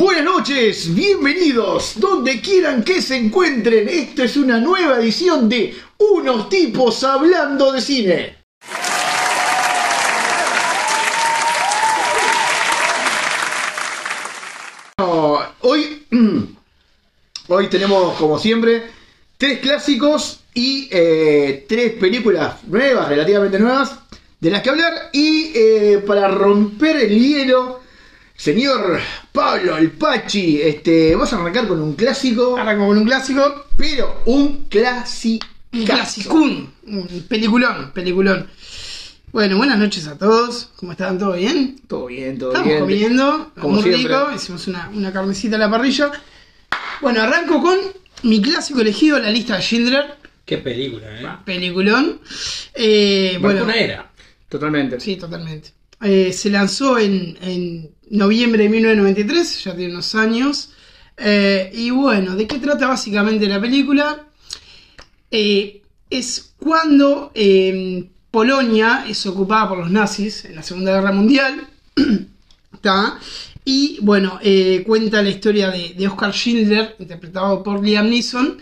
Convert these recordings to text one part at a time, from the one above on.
Buenas noches, bienvenidos, donde quieran que se encuentren. Esto es una nueva edición de Unos tipos hablando de cine. Hoy, hoy tenemos, como siempre, tres clásicos y eh, tres películas nuevas, relativamente nuevas, de las que hablar. Y eh, para romper el hielo, señor Pablo el Pachi, este, vamos a arrancar con un clásico, Arranco con un clásico. pero un clásico. Un clasicún. Un peliculón, peliculón. Bueno, buenas noches a todos. ¿Cómo están? ¿Todo bien? Todo bien, todo Estamos bien. comiendo, Como muy siempre. rico. Hicimos una, una carnecita a la parrilla. Bueno, arranco con mi clásico elegido, la lista de Schindler. Qué película, ¿eh? Peliculón. Eh, bueno, una era. Totalmente. sí, totalmente. Eh, se lanzó en, en noviembre de 1993, ya tiene unos años. Eh, y bueno, ¿de qué trata básicamente la película? Eh, es cuando eh, Polonia es ocupada por los nazis en la Segunda Guerra Mundial. Y bueno, eh, cuenta la historia de, Oscar Schindler, interpretado por Liam Neeson,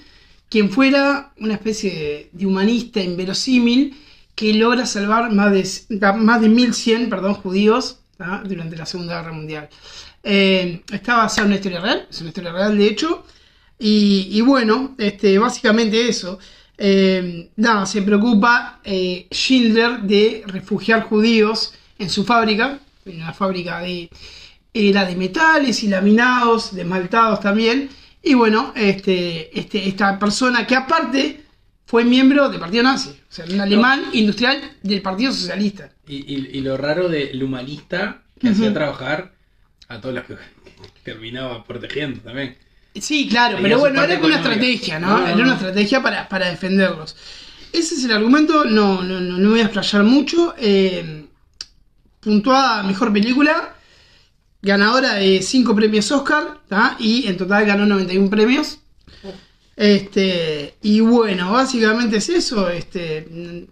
quien fuera una especie de, de humanista inverosímil que logra salvar más de, más de 1100 perdón, judíos ¿tá? durante la Segunda Guerra Mundial. Eh, está basada en una historia real, es una historia real de hecho. Y, y bueno, este, básicamente eso. Eh, nada, se preocupa eh, Schindler de refugiar judíos en su fábrica, en una fábrica de, era de metales y laminados, de esmaltados también. Y bueno, este, este, esta persona que aparte fue miembro del Partido Nazi, o sea, un alemán industrial del Partido Socialista. Y, y- y lo raro del humanista que hacía trabajar a todos los que terminaba protegiendo también. Sí, claro, Tenía pero bueno, era una estrategia, ¿no? No, no, Era una estrategia para, para defenderlos. Ese es el argumento, no, no, no, no voy a explayar mucho. Eh, puntuada mejor película, ganadora de 5 premios Oscar, ¿tá? y en total ganó 91 premios. Este, y bueno, básicamente es eso. Este,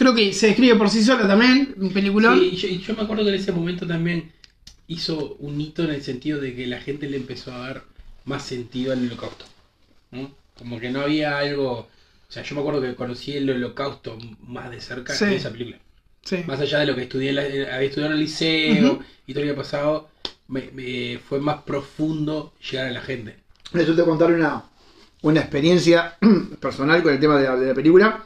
creo que se describe por sí sola también, un peliculón. Sí, y yo, y yo me acuerdo que en ese momento también hizo un hito en el sentido de que la gente le empezó a dar más sentido al holocausto. ¿no? Como que no había algo. O sea, yo me acuerdo que conocí el holocausto más de cerca Sí. en esa película. Sí. Más allá de lo que estudié, había estudiado en el liceo Ujú. y todo lo que había pasado, me, me- fue más profundo llegar a la gente. Que contar una, una experiencia personal con el tema de la, de la película.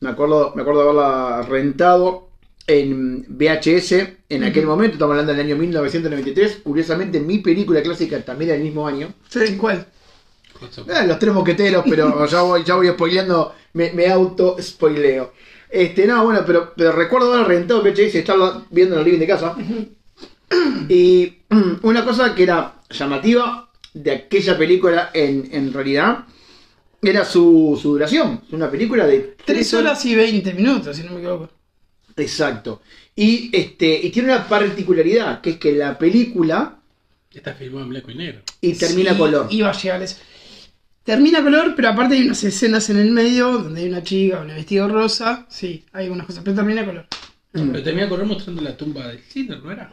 Me acuerdo, me acuerdo haberla rentado en VHS en aquel momento, estamos hablando del año 1993. Curiosamente, mi película clásica también del mismo año. Sí, ¿cuál? Eh, los tres moqueteros, pero ya voy, ya voy spoileando, me, me auto spoileo. Este, no, bueno, pero, pero recuerdo haber rentado VHS y estarla viendo en el living de casa. Y una cosa que era llamativa de aquella película en, en realidad era su, su duración. Es una película de 3 horas y 20 minutos, si no me equivoco. Exacto. Y este, y tiene una particularidad, que es que la película Está filmado en blanco y negro. y termina Sí, color. Iba a llegar eso. Termina color, pero aparte hay unas escenas en el medio donde hay una chica con el vestido rosa. Sí, hay algunas cosas, pero termina color. Mm. Pero termina correr mostrando la tumba de Hitler, ¿no era?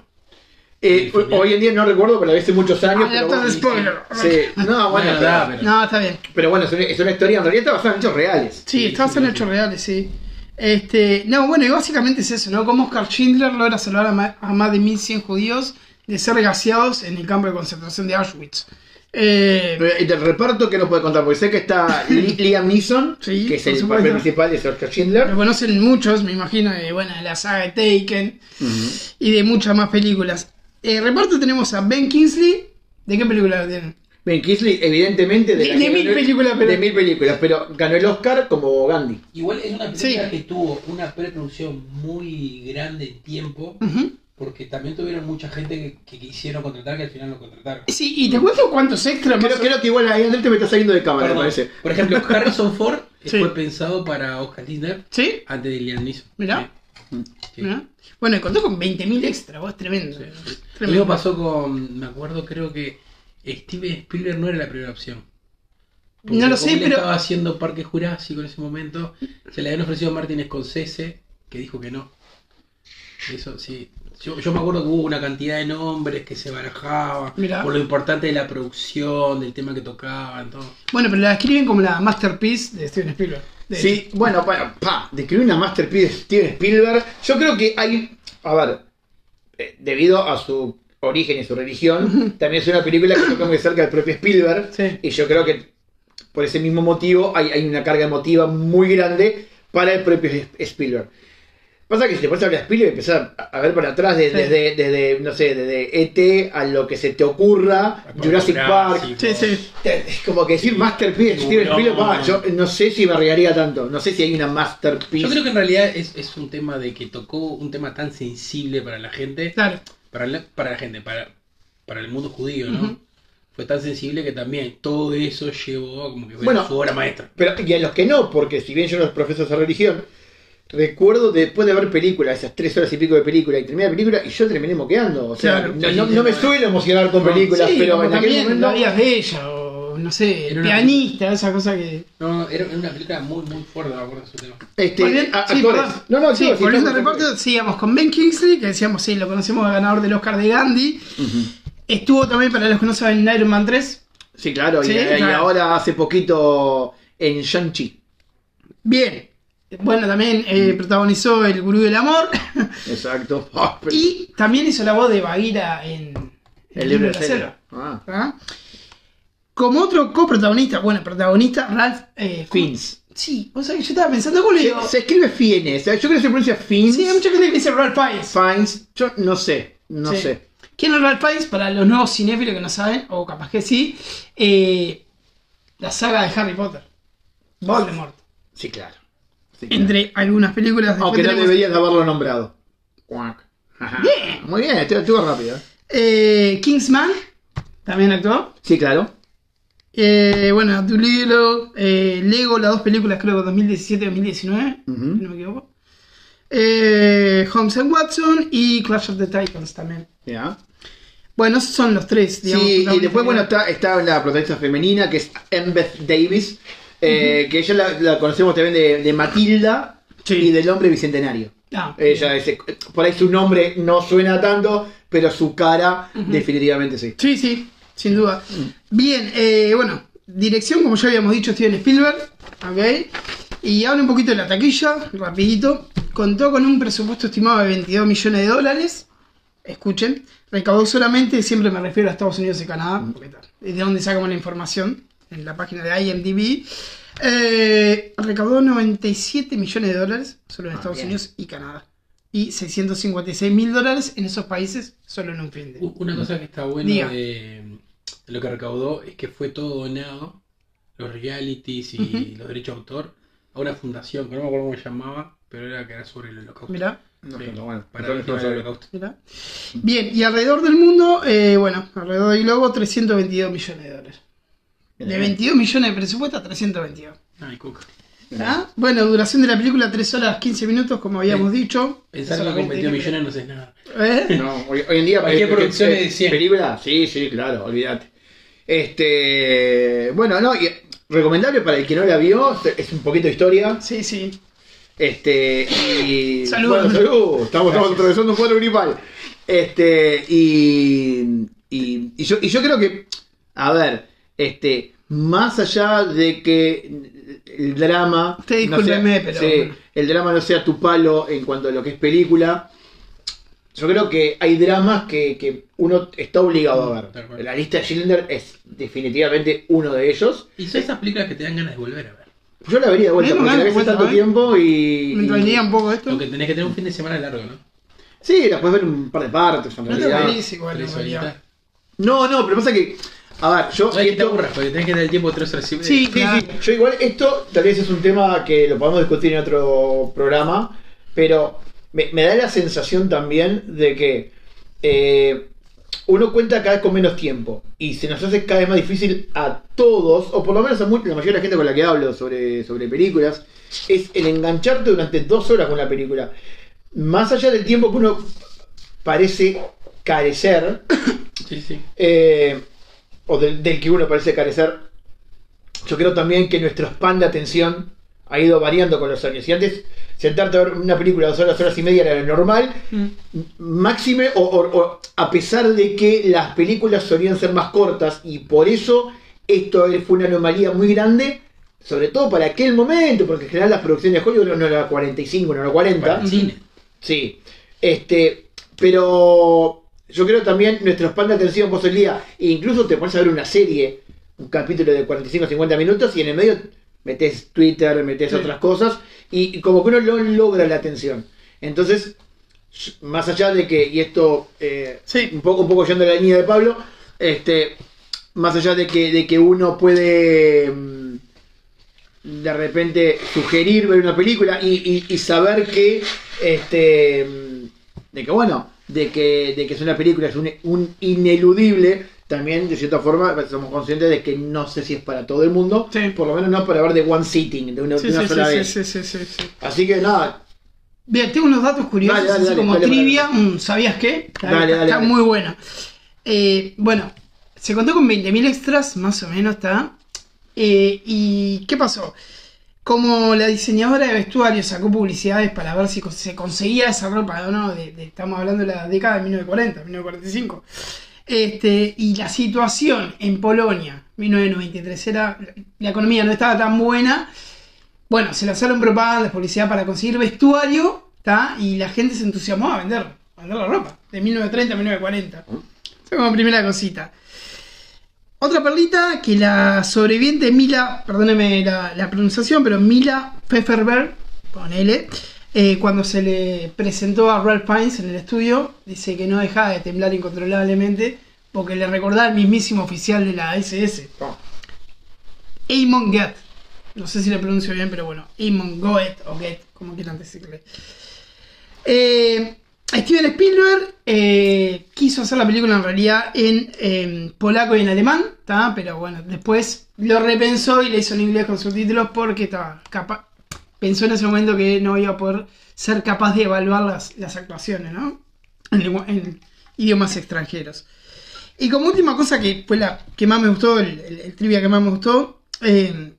Eh, hoy en día no recuerdo, pero hace muchos años. Ah, ya pero spoiler. Sí, no, bueno, pero, da, pero- No, está bien. pero bueno, es una, es una historia, en realidad está basada en hechos reales. Sí, Sí, está sí, basado en hechos reales, sí. Este, no, bueno, y básicamente es eso, ¿no? Como Oscar Schindler logra salvar a, ma- a más de 1100 judíos de ser gaseados en el campo de concentración de Auschwitz. Eh, Eh, Y del reparto, ¿qué nos puede contar? Porque sé que está Li- Liam Neeson, Sí, que es el supuesto. papel principal de Oscar Schindler. lo conocen muchos, me imagino, de, bueno, de la saga de Taken y de muchas más películas. Eh, reparto tenemos a Ben Kingsley. ¿De qué película lo tienen? Ben Kingsley, evidentemente, de, De- la de que mil películas, pero- de mil películas, pero ganó el Oscar como Gandhi. Igual es una película Sí. que tuvo una preproducción muy grande en tiempo, porque también tuvieron mucha gente que, que quisieron contratar que al final no contrataron. Sí, y te cuento cuántos extras Creo, más creo que igual ahí Andrés te me está saliendo de cámara, me parece. Por ejemplo, Harrison Ford Sí. fue pensado para Oscar Schindler ¿Sí? antes de Liam Neeson. Mirá. Sí. Sí. Bueno, y contó con 20.000 extras, vos, tremendo. Sí. Lo Tremendo. mismo pasó con, me acuerdo, creo que Steven Spielberg no era la primera opción. Porque No lo sé, pero- estaba haciendo Parque Jurásico en ese momento, se le habían ofrecido a Martin Scorsese, que dijo que no. Eso sí. Yo, yo me acuerdo que hubo una cantidad de nombres que se barajaban Mirá. por lo importante de la producción, del tema que tocaban, todo. Bueno, pero la describen como la masterpiece de Steven Spielberg. de Sí, hecho. bueno, bueno, pa, describir una masterpiece de Steven Spielberg. Yo creo que hay. A ver, eh, debido a su origen y su religión, también es una película que toca muy cerca del propio Spielberg. Sí. Y yo creo que por ese mismo motivo hay, hay una carga emotiva muy grande para el propio Spielberg. Pasa que si te pones a hablar de Spielberg y empezás a, a ver para atrás de- Sí. desde, desde, no sé, desde ET a lo que se te ocurra, Jurassic Park, Sí, sí. es como que decir Masterpiece Steven No. Spielberg, yo no sé si me arriesgaría tanto. No sé si hay una Masterpiece. Yo creo que en realidad es, es un tema de que tocó un tema tan sensible para la gente, Claro. para la, para la gente, para, para el mundo judío, ¿no? Ujú. Fue tan sensible que también todo eso llevó a como que fuera Bueno. su obra maestra. Pero, y a los que no, porque si bien yo no profesor de religión, recuerdo después de ver películas, esas tres horas y pico de película, y terminé la película y yo terminé moqueando. O sea, Claro. no, no- no me suelo emocionar con No, películas, Sí, pero en aquel también momento. la vida es bella, o no sé, pianista, esa cosa que. No, era era una película muy, muy fuerte, me acuerdo de su tema. Este, Volviendo- a- sí, actores. No, no, sí, actores, sí, volviendo al estamos- reparto, sigamos con Ben Kingsley, que decíamos, sí, lo conocemos ganador del Oscar de Gandhi. Estuvo también, para los que no saben, en Iron Man 3. Sí, claro, y, Sí, y claro. ahora hace poquito en Shang-Chi. Bien. Bueno, también eh, protagonizó El Gurú del Amor. Exacto. Ah, pero- y también hizo la voz de Bagheera en, el libro de la selva. Ah. ¿Ah? Como otro coprotagonista, bueno, protagonista, Ralph eh. Fiennes. Sí, o sea que yo estaba pensando, ¿cómo le Se, escribe Fiennes. Yo creo que se pronuncia Fiennes. Sí, hay mucha gente que dice Ralph Fiennes. Fiennes. Yo no sé. No Sí. sé. ¿Quién es Ralph Fiennes? Para los nuevos cinéfilos que no saben, o capaz que sí, eh, la saga de Harry Potter. Voldemort. Sí, claro. Sí, claro. Entre algunas películas. Aunque no tenemos, deberías de haberlo nombrado. Bien. Muy bien, estuvo, estuvo rápido. ¿eh? Kingsman, también actuó. Sí, claro. Eh, bueno, Dolittle, eh, Lego, las dos películas creo que 2017-2019, Ujú. si no me equivoco. Eh, Holmes and Watson y Clash of the Titans también. Ya. Bueno, esos son los tres, digamos. Sí, y después, bueno, está, está la protagonista femenina, que es Embeth Davis, eh, que ella la, la conocemos también de, de Matilda Sí. y del hombre bicentenario. Ah, Ella es, por ahí su nombre no suena tanto, pero su cara definitivamente sí. Sí, sí, sin duda. Mm. Bien, eh, bueno, dirección, como ya habíamos dicho, Steven Spielberg. Ok. Y habla un poquito de la taquilla, rapidito. Contó con un presupuesto estimado de 22 millones de dólares. Escuchen. Recaudó solamente, siempre me refiero a Estados Unidos y Canadá, porque tal, es de donde sacamos la información, en la página de IMDb. Eh, recaudó 97 millones de dólares solo en Ah, Estados bien. Unidos y Canadá. Y 656 mil dólares en esos países solo en un fin de. Una cosa que está buena Diga. de, de lo que recaudó es que fue todo donado, los realities y los derechos de autor, a una fundación, que no me acuerdo cómo se llamaba, pero era que era sobre el holocausto. Mirá. No, bueno, para. Mirá. Bien, y alrededor del mundo, eh, bueno, alrededor del globo, 322 millones de dólares. De 22 millones de presupuesto a 322. Ay, cuca. ¿Ah? Bueno, duración de la película 3 horas 15 minutos, como habíamos dicho. Pensar que con Solamente 22 hay que- millones no sé nada. ¿Eh? No, hoy, hoy en día Cualquier eh, producción eh, es de 100. ¿Película? Sí, sí, claro, olvídate. Este, bueno, no, y recomendable para el que no la vio, es un poquito de historia. Sí, sí. Este, y. Salud. Bueno, salud. Estamos, estamos atravesando un cuadro gripal. Este, y, y, y yo, y yo creo que, a ver, este, más allá de que el drama. Usted pero sí, bueno. el drama no sea tu palo en cuanto a lo que es película. Yo creo que hay dramas que, que uno está obligado a Tal ver. La lista de Schindler es definitivamente uno de ellos. Y son esas películas que te dan ganas de volver a ver. Yo la vería de vuelta porque la ves tanto ¿eh? tiempo y. Me entrañaría un poco esto. Lo que tenés que tener un fin de semana largo, ¿no? Sí, la puedes ver un par de partes en No te realidad. morís igual. No, no, pero pasa que. A ver, yo. No que te aburras, porque tenés que tener el tiempo de tres horas y media. Sí. sí, claro. sí, yo igual esto tal vez es un tema que lo podemos discutir en otro programa, pero me, me da la sensación también de que eh, uno cuenta cada vez con menos tiempo y se nos hace cada vez más difícil a todos, o por lo menos a mu- la mayoría de la gente con la que hablo sobre, sobre películas, es el engancharte durante dos horas con la película. Más allá del tiempo que uno parece carecer, Sí, sí. eh, o del, del que uno parece carecer, yo creo también que nuestro span de atención ha ido variando con los años. Y antes sentarte a ver una película dos horas, horas y media era lo normal. Mm. Máxime, o, o- o a pesar de que las películas solían ser más cortas y por eso esto fue una anomalía muy grande, sobre todo para aquel momento, porque en general las producciones de Hollywood no eran 45, no eran 40. Para el cine. Sí, este, pero yo creo también nuestro span de atención vos el día, e incluso te pones a ver una serie, un capítulo de 45 o 50 minutos y en el medio metes Twitter, metes Sí. otras cosas y, y como que uno no logra la atención. Entonces, más allá de que, y esto eh, Sí. un poco un poco yendo a la línea de Pablo, este, más allá de que, de que uno puede mm, de repente sugerir ver una película y, y- y saber que este mm, de que bueno de que, de que es una película es un, un ineludible también de cierta forma somos conscientes de que no sé si es para todo el mundo Sí. por lo menos no para ver de one sitting de una, Sí, de una sí, sola sí, vez sí, sí, sí, sí. así que nada Bien, tengo unos datos curiosos, Dale, dale, así dale, como trivia. mm, ¿Sabías qué? Está, muy buena. Eh, bueno, se contó con 20.000 extras, más o menos está. Eh, ¿Y qué pasó? Como la diseñadora de vestuario sacó publicidades para ver si se conseguía esa ropa, ¿no? De- de- estamos hablando de la década de 1940, 1945. Este, y la situación en Polonia, 1993, era, la economía no estaba tan buena. Bueno, se lanzaron propagandas, publicidad para conseguir vestuario, ¿tá? Y la gente se entusiasmó a vender, a vender la ropa, de 1930 a 1940. Esa como primera cosita. Otra perlita que la sobreviviente Mila, perdóneme la, la pronunciación, pero Mila Pfefferberg, con L, eh, cuando se le presentó a Ralph Fiennes en el estudio, dice que no dejaba de temblar incontrolablemente porque le recordaba al mismísimo oficial de la SS. Eamon Goethe. No sé si le pronuncio bien, pero bueno, Eamon Goethe o Goethe, como quieran decirle. Eh, Steven Spielberg eh, quiso hacer la película en realidad en em, polaco y en alemán, ¿tá? pero bueno, después lo repensó y le hizo en inglés con subtítulos porque estaba capa- pensó en ese momento que no iba a poder ser capaz de evaluar las, las actuaciones, ¿no? En, idiomas extranjeros. Y como última cosa que fue la que más me gustó, el, trivia que más me gustó, eh,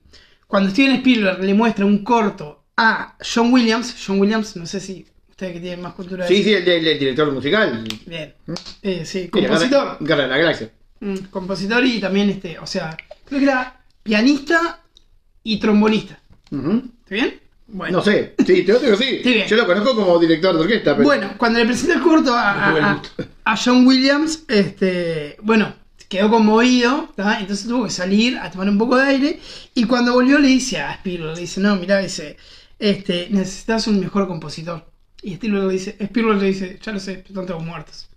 cuando Steven Spielberg le muestra un corto a John Williams, John Williams, no sé si ustedes que tienen más cultura de sí sí el, el- el director musical Bien. Eh, sí, Mira, compositor. Guerra- Guerra de la Galaxia Mm, compositor y también este, o sea, creo que era pianista y trombonista. Ujú. ¿Está bien? Bueno. no sé sí te lo digo sí Sí, bien. yo lo conozco como director de orquesta pero Bueno, cuando le presenté el corto a, No tuve el a- gusto. a John Williams, este, bueno, quedó conmovido, ¿tá? entonces tuvo que salir a tomar un poco de aire y cuando volvió le dice a Spielberg, le dice, no, mirá, dice, este, necesitas un mejor compositor. Y Spielberg le dice, Spielberg le dice, ya lo sé, están todos muertos.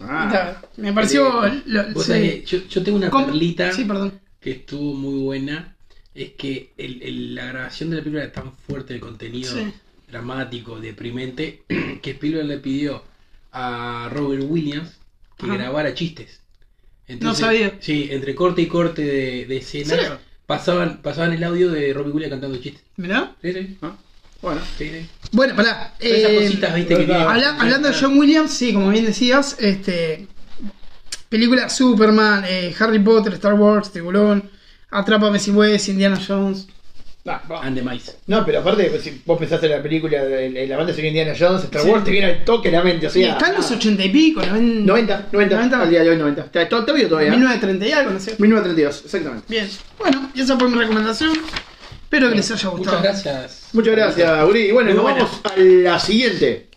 Ah. Está, Me pareció... lo- Vos sí. sabés que yo, yo tengo una Com- perlita Sí, perdón. que estuvo muy buena. Es que el- el- la grabación de la película era tan fuerte, el contenido Sí. dramático, deprimente, que Spielberg le pidió a Robert Williams que Ajá. grabara chistes. No sabía. Sí, entre corte y corte de, de ¿En escenas pasaban, pasaban el audio de Robert Williams cantando chistes. Mirá. Sí, sí. Ah, bueno sí, sí. Bueno, pará. Esas eh, cositas, viste, que Habla- hablando de John Williams, sí, como bien decías, este película Superman, eh, Harry Potter, Star Wars, Tiburón, Atrápame si puedes, Indiana Jones. Ah. And the Mice. No, pero aparte, pues, si vos pensaste en la película, en, en la banda de Indiana Jones, Star Sí. Wars, te viene al toque la mente, o sea. está en los ochenta y pico, ¿no? 90, 90, al día de hoy 90. Está, está, todavía. 1930 y algo, no sé. 1932, exactamente. Bien. Bueno, y esa fue mi recomendación. Espero que les haya gustado. Muchas gracias. Muchas gracias, Uri. Bueno, Muy nos buena. vamos a la siguiente.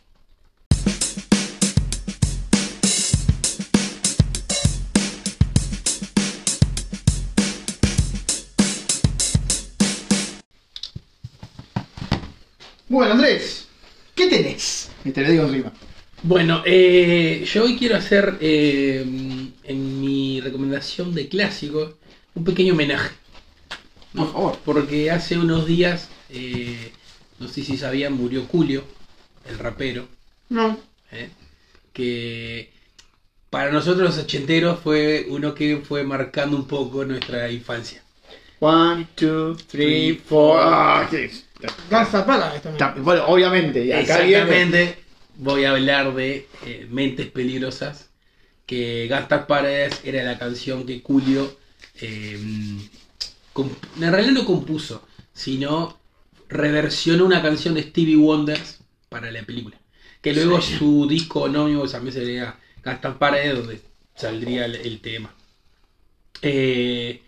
Bueno, Andrés, ¿qué tenés? Y te lo digo encima. Bueno, eh, yo hoy quiero hacer eh, en mi recomendación de clásicos un pequeño homenaje. Por favor. Porque hace unos días, eh, no sé si sabían, murió Julio, el rapero, No. ¿eh? que para nosotros los ochenteros fue uno que fue marcando un poco nuestra infancia. One, two, three, four. Ah, sí. Pala esto. Está- Bueno, obviamente, y acá viene. Exactamente, voy a hablar de eh, Mentes Peligrosas, que Gastar Paredes era la canción que Julio, eh, en realidad no compuso, sino reversionó una canción de Stevie Wonder para la película. Que luego su disco anónimo también sería Gastan Paredes, donde saldría el, el tema. Eh,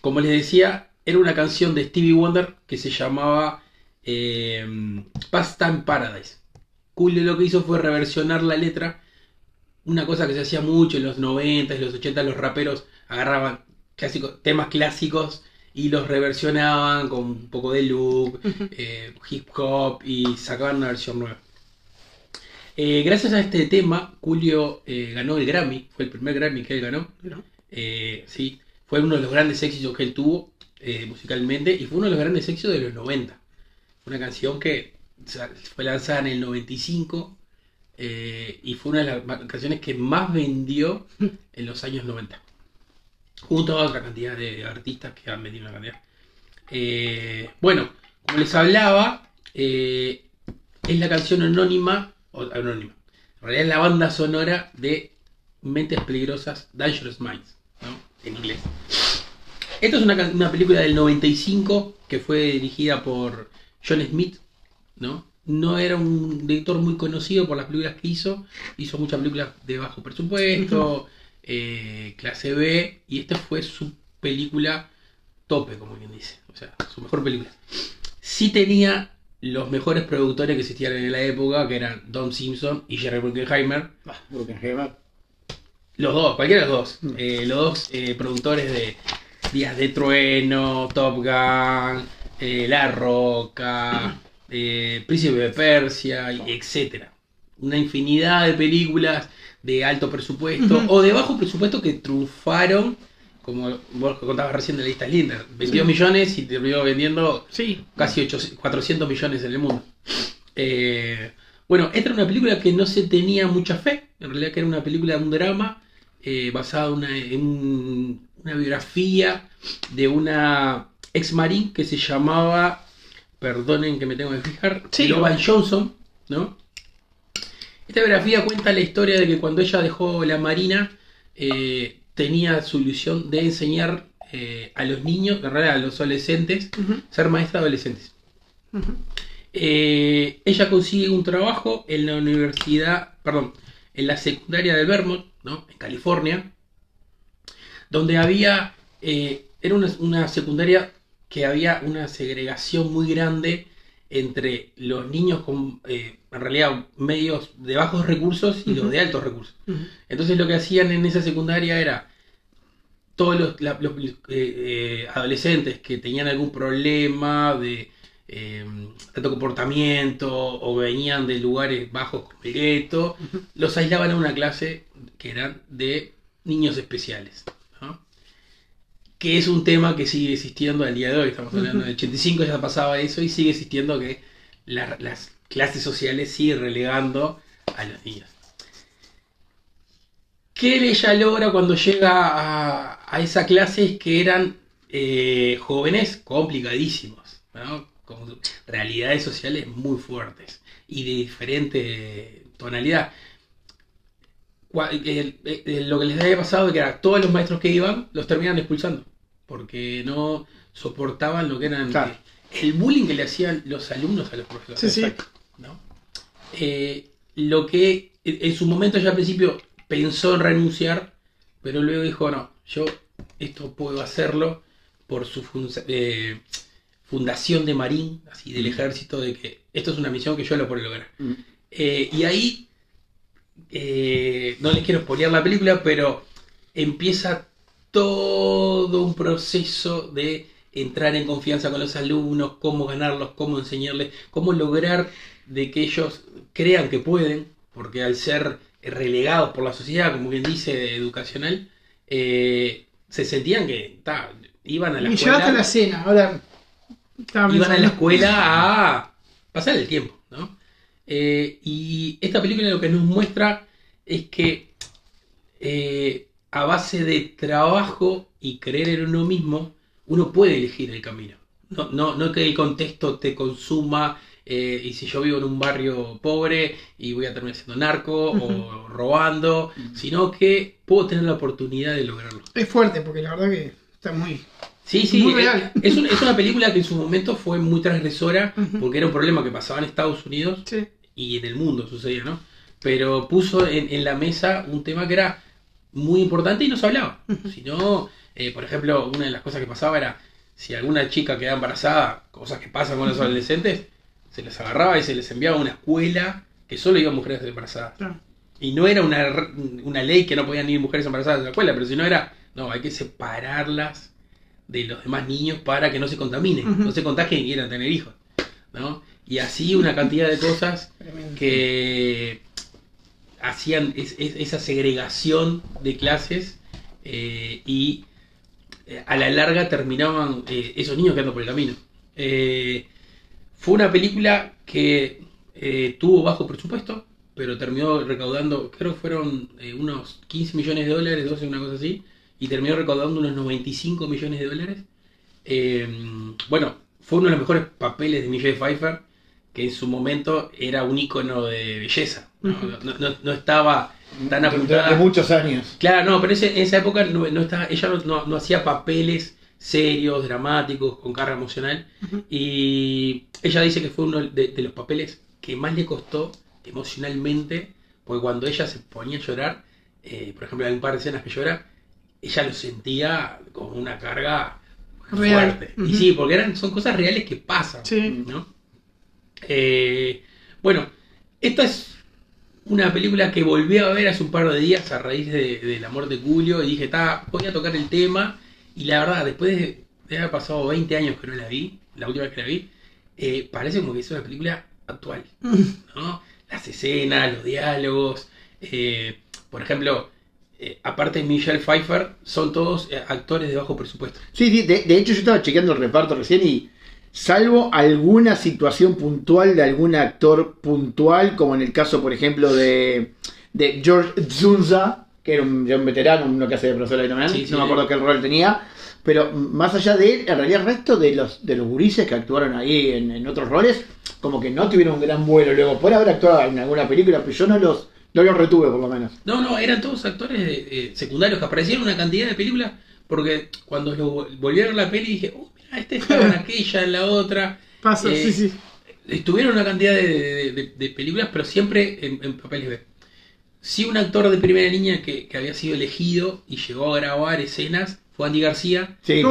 como les decía, era una canción de Stevie Wonder que se llamaba eh, Pastime Paradise. Cool lo que hizo fue reversionar la letra. Una cosa que se hacía mucho en los 90 y los 80, los raperos agarraban clásicos, temas clásicos y los reversionaban con un poco de loop, eh, hip hop y sacaban una versión nueva. Eh, gracias a este tema, Julio eh, ganó el Grammy, fue el primer Grammy que él ganó. Sí, fue uno de los grandes éxitos que él tuvo musicalmente y fue uno de los grandes éxitos de los 90. Una canción que fue lanzada en el 95 eh, y fue una de las canciones que más vendió en los años 90. Junto a otra cantidad de artistas que han vendido una cantidad. Eh, bueno, como les hablaba, eh, es la canción anónima, o anónima, en realidad es la banda sonora de Mentes Peligrosas, Dangerous Minds, ¿no? en inglés. Esta es una, una película del 95 que fue dirigida por John Smith, ¿no? No era un director muy conocido por las películas que hizo, hizo muchas películas de bajo presupuesto, eh, clase B, y esta fue su película tope, como quien dice, o sea, su mejor película. Sí tenía los mejores productores que existían en la época, que eran Don Simpson y Jerry Bruckheimer, Ah, Bruckheimer. los dos, cualquiera de los dos. Eh, los dos eh, productores de Días de Trueno, Top Gun, eh, La Roca, Príncipe de Persia, etcétera. Una infinidad de películas de alto presupuesto o de bajo presupuesto que triunfaron, como vos contabas recién de la lista Linder. 22 millones y terminó vendiendo Sí. casi 800 400 millones en el mundo. Eh, bueno, esta era una película que no se tenía mucha fe, en realidad que era una película de un drama eh, basada una- en un- una biografía de una ex marín que se llamaba, perdonen que me tengo que fijar, Sí. Lovan Johnson, ¿no? Esta biografía cuenta la historia de que cuando ella dejó la marina eh, tenía su ilusión de enseñar eh, a los niños, en realidad a los adolescentes, ser maestra de adolescentes. Eh, ella consigue un trabajo en la universidad, perdón, en la secundaria de Vermont, ¿no? En California, donde había, era una, una secundaria que había una segregación muy grande entre los niños con, eh, en realidad, medios de bajos recursos y los de altos recursos. Entonces lo que hacían en esa secundaria era todos los, la- los, eh, eh, adolescentes que tenían algún problema de eh, alto comportamiento o venían de lugares bajos gueto, los aislaban a una clase que eran de niños especiales. Que es un tema que sigue existiendo al día de hoy. Estamos hablando del 85, ya pasaba eso y sigue existiendo que la- las clases sociales siguen relegando a los niños. ¿Qué ella logra cuando llega a, esa clase? Que eran eh, jóvenes complicadísimos, con realidades sociales muy fuertes y de diferente tonalidad. El- el- lo que les había pasado es que era, todos los maestros que iban los terminan expulsando porque no soportaban lo que eran Claro. el bullying que le hacían los alumnos a los profesores. Sí, sí. Eh, lo que en en su momento ya al principio pensó en renunciar, pero luego dijo, no, yo esto puedo hacerlo por su fun- eh, fundación de Marín, así del ejército, de que esto es una misión que yo lo puedo lograr. Mm. Eh, y ahí, eh, no les quiero spoilear la película, pero empieza todo un proceso de entrar en confianza con los alumnos, cómo ganarlos, cómo enseñarles, cómo lograr de que ellos crean que pueden, porque al ser relegados por la sociedad, como quien dice, educacional, eh, se sentían que ta, iban a la Me escuela llevaste a la cena, ahora. iban a la escuela a pasar el tiempo. Eh, y esta película lo que nos muestra es que eh, a base de trabajo y creer en uno mismo, uno puede elegir el camino. No, no, no que el contexto te consuma eh, y si yo vivo en un barrio pobre y voy a terminar siendo narco o robando, sino que puedo tener la oportunidad de lograrlo. Es fuerte, porque la verdad que está muy. Sí, sí, Muy real. Es, un- es una película que en su momento fue muy transgresora porque era un problema que pasaba en Estados Unidos Sí. Y en el mundo sucedía, ¿no? Pero puso en, en la mesa un tema que era muy importante y no se hablaba. Si no, eh, por ejemplo, una de las cosas que pasaba era si alguna chica quedaba embarazada, cosas que pasan con los adolescentes, se les agarraba y se les enviaba a una escuela que solo iban mujeres embarazadas. Claro. Y no era una, una ley que no podían ir mujeres embarazadas a la escuela, pero si no era, no, hay que separarlas de los demás niños para que no se contaminen, no se contagien y quieran tener hijos. ¿no? Y así una cantidad de cosas que hacían es- es- esa segregación de clases eh, y eh, a la larga terminaban eh, esos niños quedando por el camino. Eh, fue una película que tuvo bajo presupuesto, pero terminó recaudando, creo que fueron unos 15 millones de dólares, 12, una cosa así, y terminó recaudando unos 95 millones de dólares. Bueno, fue uno de los mejores papeles de Michelle Pfeiffer, que en su momento era un ícono de belleza. No, no, no- no estaba tan apuntada. de muchos años. Claro, no, pero ese- en esa época no, estaba, ella no, hacía papeles serios, dramáticos, con carga emocional. Y ella dice que fue uno de, de los papeles que más le costó emocionalmente, porque cuando ella se ponía a llorar, eh, por ejemplo, hay un par de escenas que llora, ella lo sentía como una carga Real. fuerte. Y sí, porque eran, son cosas reales que pasan. Sí. ¿no? Eh, bueno, esta es una película que volví a ver hace un par de días a raíz de, de la muerte de Julio y dije, está, voy a tocar el tema y la verdad, después de, de haber pasado 20 años que no la vi, la última vez que la vi, eh, parece como que es una película actual, ¿no? Las escenas, los diálogos, eh, por ejemplo, eh, aparte de Michelle Pfeiffer, son todos actores de bajo presupuesto. Sí, sí, de, de hecho yo estaba chequeando el reparto recién y salvo alguna situación puntual de algún actor puntual, como en el caso, por ejemplo, de, de George Zunza, que era un, veterano, uno que hace de profesor de Sí, sí. no me acuerdo qué rol tenía, pero más allá de él, en realidad el resto de los, de los gurises que actuaron ahí en, en otros roles, como que no tuvieron un gran vuelo luego, por haber actuado en alguna película, pero yo no los, no los retuve por lo menos. No, no, eran todos actores de- eh, secundarios que aparecieron en una cantidad de películas, porque cuando lo vol- volví a ver la peli dije, oh, este estaba en aquella, en la otra. Pasa, Eh, sí, sí. Estuvieron en una cantidad de, de- de- de películas, pero siempre en, en papeles B. Sí, un actor de primera línea que, que había sido elegido y llegó a grabar escenas fue Andy García, Sí.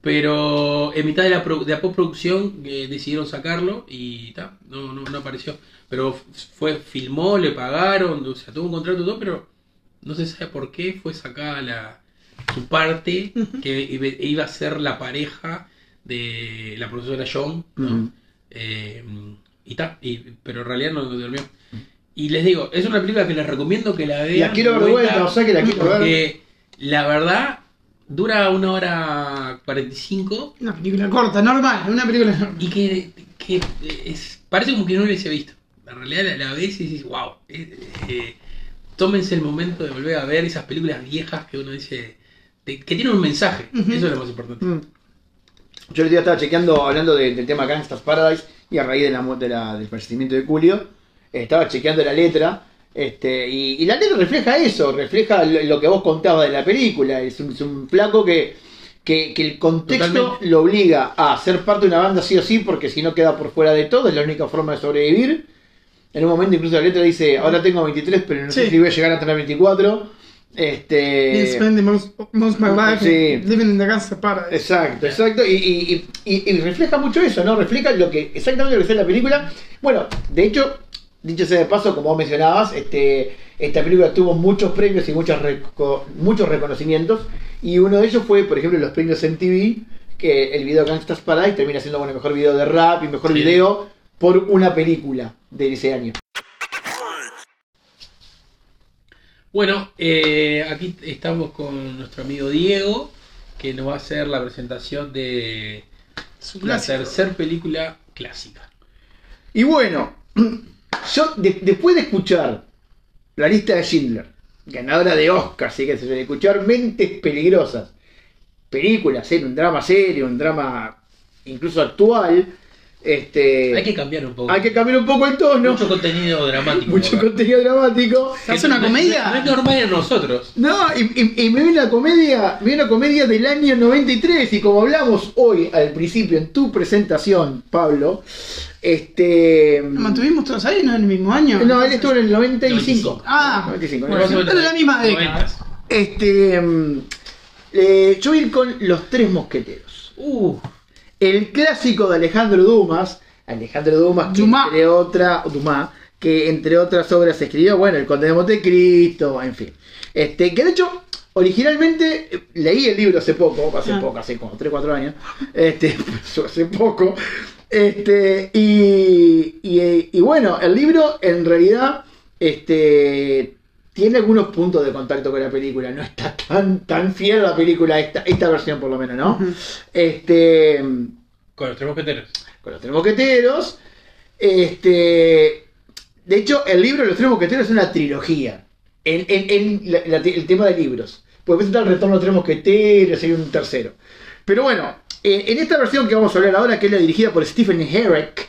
Pero en mitad de la, pro- de la postproducción eh, decidieron sacarlo y ta, no, no, no apareció. Pero fue, filmó, le pagaron, o sea, tuvo un contrato y todo, pero no se sabe por qué fue sacada la, su parte que iba a ser la pareja de la profesora John, ¿no? Eh, y ta, y, pero en realidad no durmió. Y les digo, es una película que les recomiendo que la vean. La quiero ver de vuelta, o sea que la quiero ver. Porque la verdad dura una hora 45 una película corta, normal, una película normal. y que, que es, parece como que no la hubiese visto. En realidad la, la ves y dices, wow. eh, eh, tómense el momento de volver a ver esas películas viejas que uno dice, de- que tienen un mensaje. Eso es lo más importante. Mm. Yo el día estaba chequeando, hablando de- del tema Gangsta's Paradise y a raíz de la, de la- del fallecimiento de Julio, estaba chequeando la letra. Este, y, y la letra refleja eso, refleja lo, lo que vos contabas de la película. Es un, es un flaco que, que, que el contexto Totalmente. lo obliga a ser parte de una banda sí o sí, porque si no queda por fuera de todo, es la única forma de sobrevivir. En un momento incluso la letra dice, ahora tengo 23, pero no sé si voy a llegar a tener 24. Este, spend the most, most of my life Sí. living in the paradise. Exacto, exacto. Y, y- y- y refleja mucho eso, ¿no? Refleja lo que exactamente lo que es la película. Bueno, de hecho, dicho sea de paso, como vos mencionabas, este, esta película tuvo muchos premios y muchos, reco- muchos reconocimientos. Y uno de ellos fue, por ejemplo, los premios MTV, que el video Gangsta's Paradise termina siendo bueno, el mejor video de rap y mejor Sí. video por una película de ese año. Bueno, eh, aquí estamos con nuestro amigo Diego, que nos va a hacer la presentación de Su la tercera película clásica. Y bueno, yo de- después de escuchar la lista de Schindler, ganadora de Oscar, sí que se escuchar Mentes Peligrosas, películas, ¿eh? un drama serio, un drama incluso actual, Este, Hay que cambiar un poco. hay que cambiar un poco el tono, Mucho contenido dramático. mucho ¿verdad? contenido dramático. ¿Se hace una es- comedia? No es normal en nosotros. No, y, y- y me vi una comedia, me vi una comedia del año 93 y como hablamos hoy al principio en tu presentación, Pablo, este... ¿Nos mantuvimos todos ahí? ¿No en el mismo año? No, él estuvo en el 95. 95. Ah, 95. bueno, ¿no? Era la misma década. Este... mm, eh, yo voy a ir con Los Tres Mosqueteros. Uh, El clásico de Alejandro Dumas, Alejandro Dumas, que Dumas. entre otra, Dumas, que entre otras obras escribió, bueno, El Conde de Montecristo, en fin. Este, que de hecho, originalmente eh, leí el libro hace poco, hace Ah. poco, hace como 3, 4 años, este, hace poco, este, y, y, y bueno, el libro en realidad, este, tiene algunos puntos de contacto con la película, no está tan, tan fiel a la película, esta, esta versión por lo menos, ¿no? Este, con los tres mosqueteros. con los tres mosqueteros. Este, de hecho, el libro de los tres mosqueteros es una trilogía. En, en- en la- la- el tema de libros. Pues está el retorno de los tres mosqueteros y un tercero. Pero bueno, eh, en esta versión que vamos a hablar ahora, que es la dirigida por Stephen Herrick.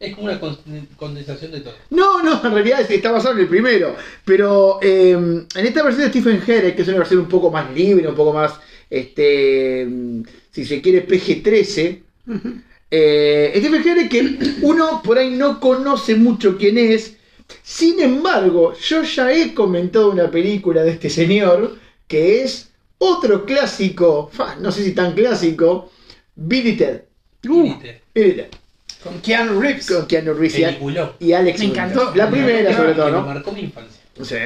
Es como una con- condensación de todo. No, no, en realidad es- está basado en el primero. Pero eh, en esta versión de Stephen Herrick, que es una versión un poco más libre, un poco más, este, si se quiere, PG-13. Eh, Stephen Herrick que uno por ahí no conoce mucho quién es. Sin embargo, yo ya he comentado una película de este señor que es otro clásico, no sé si tan clásico, Billy Ted. Uh, Billy Ted, con Keanu Reeves. con Keanu Reeves y- y Alex Me Winter. encantó. La primera, sobre todo, ¿no? marcó mi infancia. Sí.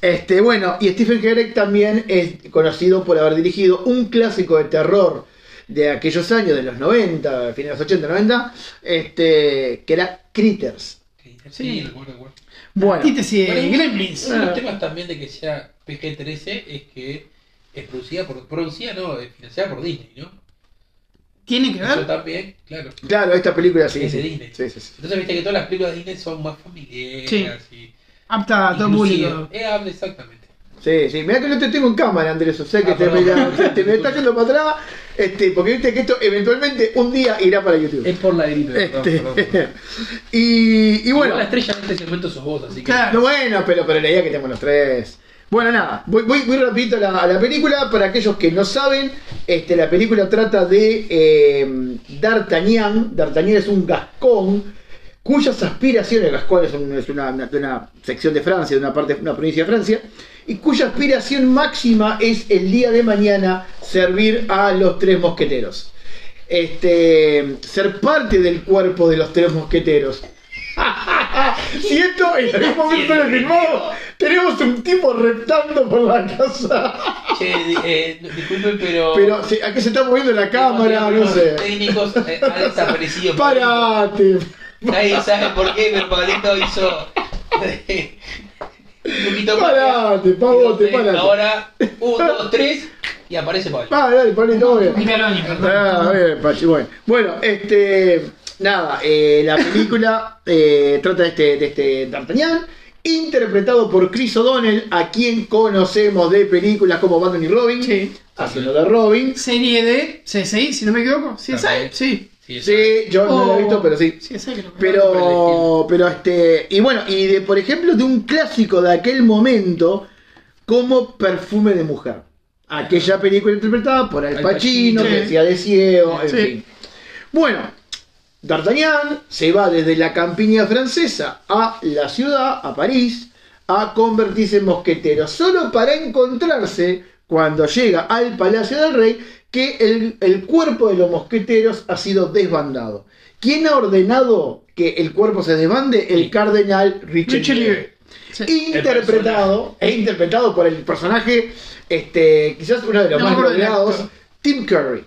Este, bueno, y Stephen Herrick también es conocido por haber dirigido un clásico de terror de aquellos años, de los 90, fines de los 80, 90, este, que era Critters. Sí, Sí. recuerdo, recuerdo. Bueno, Antítesis de Bueno, Gremlins. Uno de los temas también de que sea PG-13 es que es producida por. Producida, no, es financiada por Disney, ¿no? Tiene que Eso ver. también, claro. claro, esta película sí. Es de sí. Disney. Sí, sí, sí. Entonces viste que todas las películas de Disney son más familiares Sí. y. Apta a todo público. Eh, habla exactamente. Sí, sí. Mirá que no te tengo en cámara, Andrés. O sea que Ah, te, me, ya- te me está yendo para atrás. Este, porque viste que esto eventualmente un día irá para YouTube. Es por la gripe, Este, y, y bueno. la estrella en este segmento sos vos, así que. Claro. No, bueno, pero, pero la idea que tenemos los tres. Bueno, nada, voy, voy, rapidito a la, película. Para aquellos que no saben, este, la película trata de eh, D'Artagnan. D'Artagnan es un gascón cuyas aspiraciones, Gascón es, un- es una sección de Francia, de una parte, una provincia de Francia, y cuya aspiración máxima es el día de mañana servir a los tres mosqueteros. Este, ser parte del cuerpo de los tres mosqueteros. Siento en algún momento del filmado tenemos un tipo reptando por la casa. Che, eh, disculpen, pero. Pero sí, aquí se está moviendo la cámara, no Los sé. técnicos eh, han desaparecido. Parate. Nadie sabe por qué, pero Pablito hizo. un poquito más. Parate, pavote, parate. Ahora, un, dos, tres, y aparece Pablo. Ah, dale, Pablo, todo bien. Perdón. Ah, bien, Pachi, bueno. Bueno, este. Nada, eh, la película eh, trata de este, de este D'Artagnan, interpretado por Chris O'Donnell, a quien conocemos de películas como Batman y Robin, Sí. haciendo de Robin. Serie de CSI, si no me equivoco. ¿CSI? Sí. Sí. Sí, yo no la he Oh, visto, pero sí. CSI creo que Pero, pero este, y bueno, y de, por ejemplo, de un clásico de aquel momento, como Perfume de Mujer. Aquella película interpretada por Al Al Pacino, Pacino. que Sí. decía de ciego, en Sí. fin. Bueno, D'Artagnan se va desde la campiña francesa a la ciudad, a París, a convertirse en mosquetero, solo para encontrarse, cuando llega al Palacio del Rey, que el, el cuerpo de los mosqueteros ha sido desbandado. ¿Quién ha ordenado que el cuerpo se desbande? El Sí. cardenal Richelieu. Richelieu. Sí. Interpretado, e interpretado por el personaje, este, quizás uno de los No más actor. Tim Curry.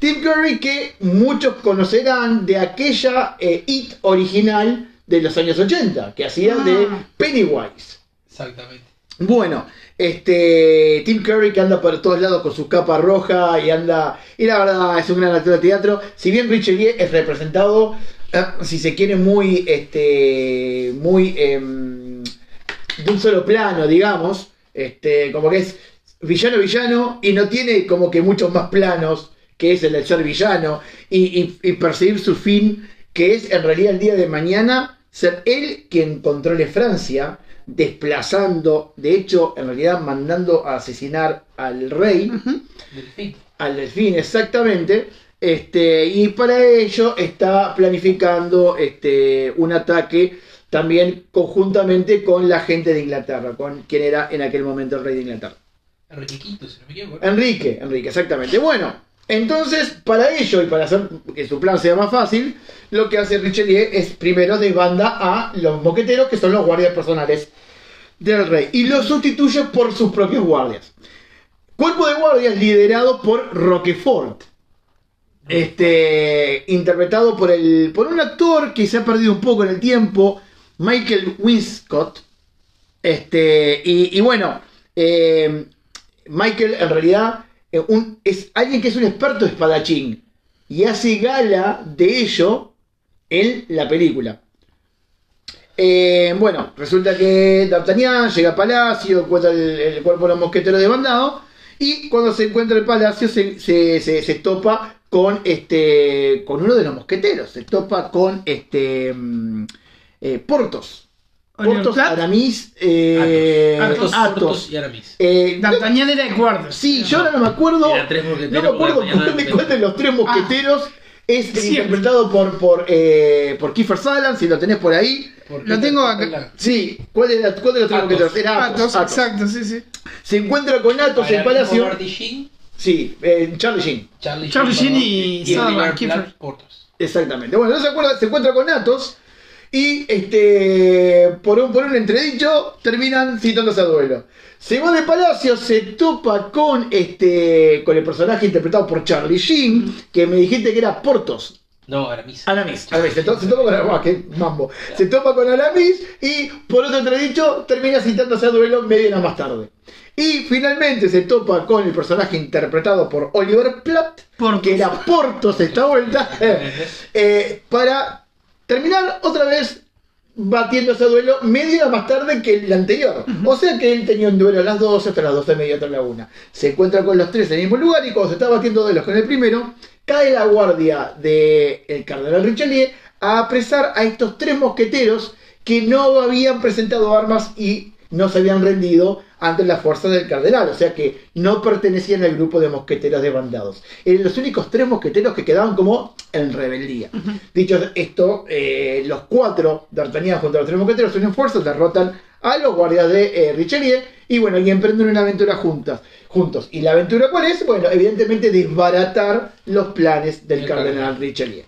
Tim Curry que muchos conocerán de aquella eh, hit original de los años 80, que hacía Ah. de Pennywise. Exactamente. Bueno, este Tim Curry que anda por todos lados con su capa roja y anda, y la verdad es un gran actor de teatro. Si bien Richelieu es representado, eh, si se quiere, muy, este, muy em, de un solo plano, digamos, este, como que es villano villano y no tiene como que muchos más planos que es el del ser villano, y, y- y perseguir su fin, que es en realidad el día de mañana ser él quien controle Francia, desplazando, de hecho, en realidad mandando a asesinar al rey Del fin. al delfín exactamente este y para ello está planificando este un ataque también conjuntamente con la gente de Inglaterra con quien era en aquel momento el rey de Inglaterra Enriquito, si no me. Enrique Enrique exactamente bueno entonces para ello y para hacer que su plan sea más fácil lo que hace Richelieu es primero desbanda a los moqueteros que son los guardias personales del rey y los sustituye por sus propios guardias Cuerpo de guardias liderado por Roquefort. Este, interpretado por, el, por un actor que se ha perdido un poco en el tiempo, Michael Winscott. Este, y, y bueno, eh, Michael en realidad eh, es alguien que es un experto espadachín y hace gala de ello en la película. Eh, bueno, resulta que D'Artagnan llega a Palacio, encuentra el, cuerpo de los mosqueteros desbandado y cuando se encuentra el Palacio se, se, se- se topa con este con uno de los mosqueteros, se topa con este mm, eh, Portos. Portos. Aramis, eh, Athos, Athos. Porthos y Aramis. Eh, no- D'Artagnan era el cuarto. sí, yo ahora no me acuerdo. Era tres mosqueteros, No me acuerdo cuál de, era- cuál de los tres mosqueteros es Siempre. interpretado por por, eh, por Kiefer Sutherland, si lo tenés por ahí. Lo tengo acá. Sí, ¿cuál, era, cuál de los tres mosqueteros? Era Athos. exacto, sí, sí. Se encuentra con Athos en Palacio. Sí, eh, Charlie Sheen. Charlie, Charlie Sheen y y Sutherland, Kiefer. Platt, Porthos. Exactamente. Bueno, se, acuerda, se encuentra con Athos y este por un, por un entredicho terminan citándose a duelo. Se va de Palacio, se topa con este con el personaje interpretado por Charlie Sheen, que me dijiste que era Portos. No, Aramis. Aramis, Aramis, se, to- se topa con Aramis, qué mambo. Se topa con Aramis y por otro entredicho termina citándose a duelo media hora más tarde. Y finalmente se topa con el personaje interpretado por Oliver Platt, Portos. que era Portos esta vuelta, eh, para terminar otra vez batiéndose a duelo media hora más tarde que el anterior. O sea que él tenía un duelo a las 12 hasta las 12 y media hasta la 1. Se encuentra con los tres en el mismo lugar y cuando se está batiendo duelos con el primero, cae la guardia del cardenal Richelieu a apresar a estos tres mosqueteros que no habían presentado armas y no se habían rendido ante las fuerzas del cardenal, o sea que no pertenecían al grupo de mosqueteros desbandados. Eran los únicos tres mosqueteros que quedaban como en rebeldía. Dicho esto, eh, los cuatro D'Artagnan junto a los tres mosqueteros unen fuerzas, derrotan a los guardias de eh, Richelieu y bueno, y emprenden una aventura juntas, juntos. ¿Y la aventura cuál es? Bueno, evidentemente desbaratar los planes del cardenal cardenal. Richelieu.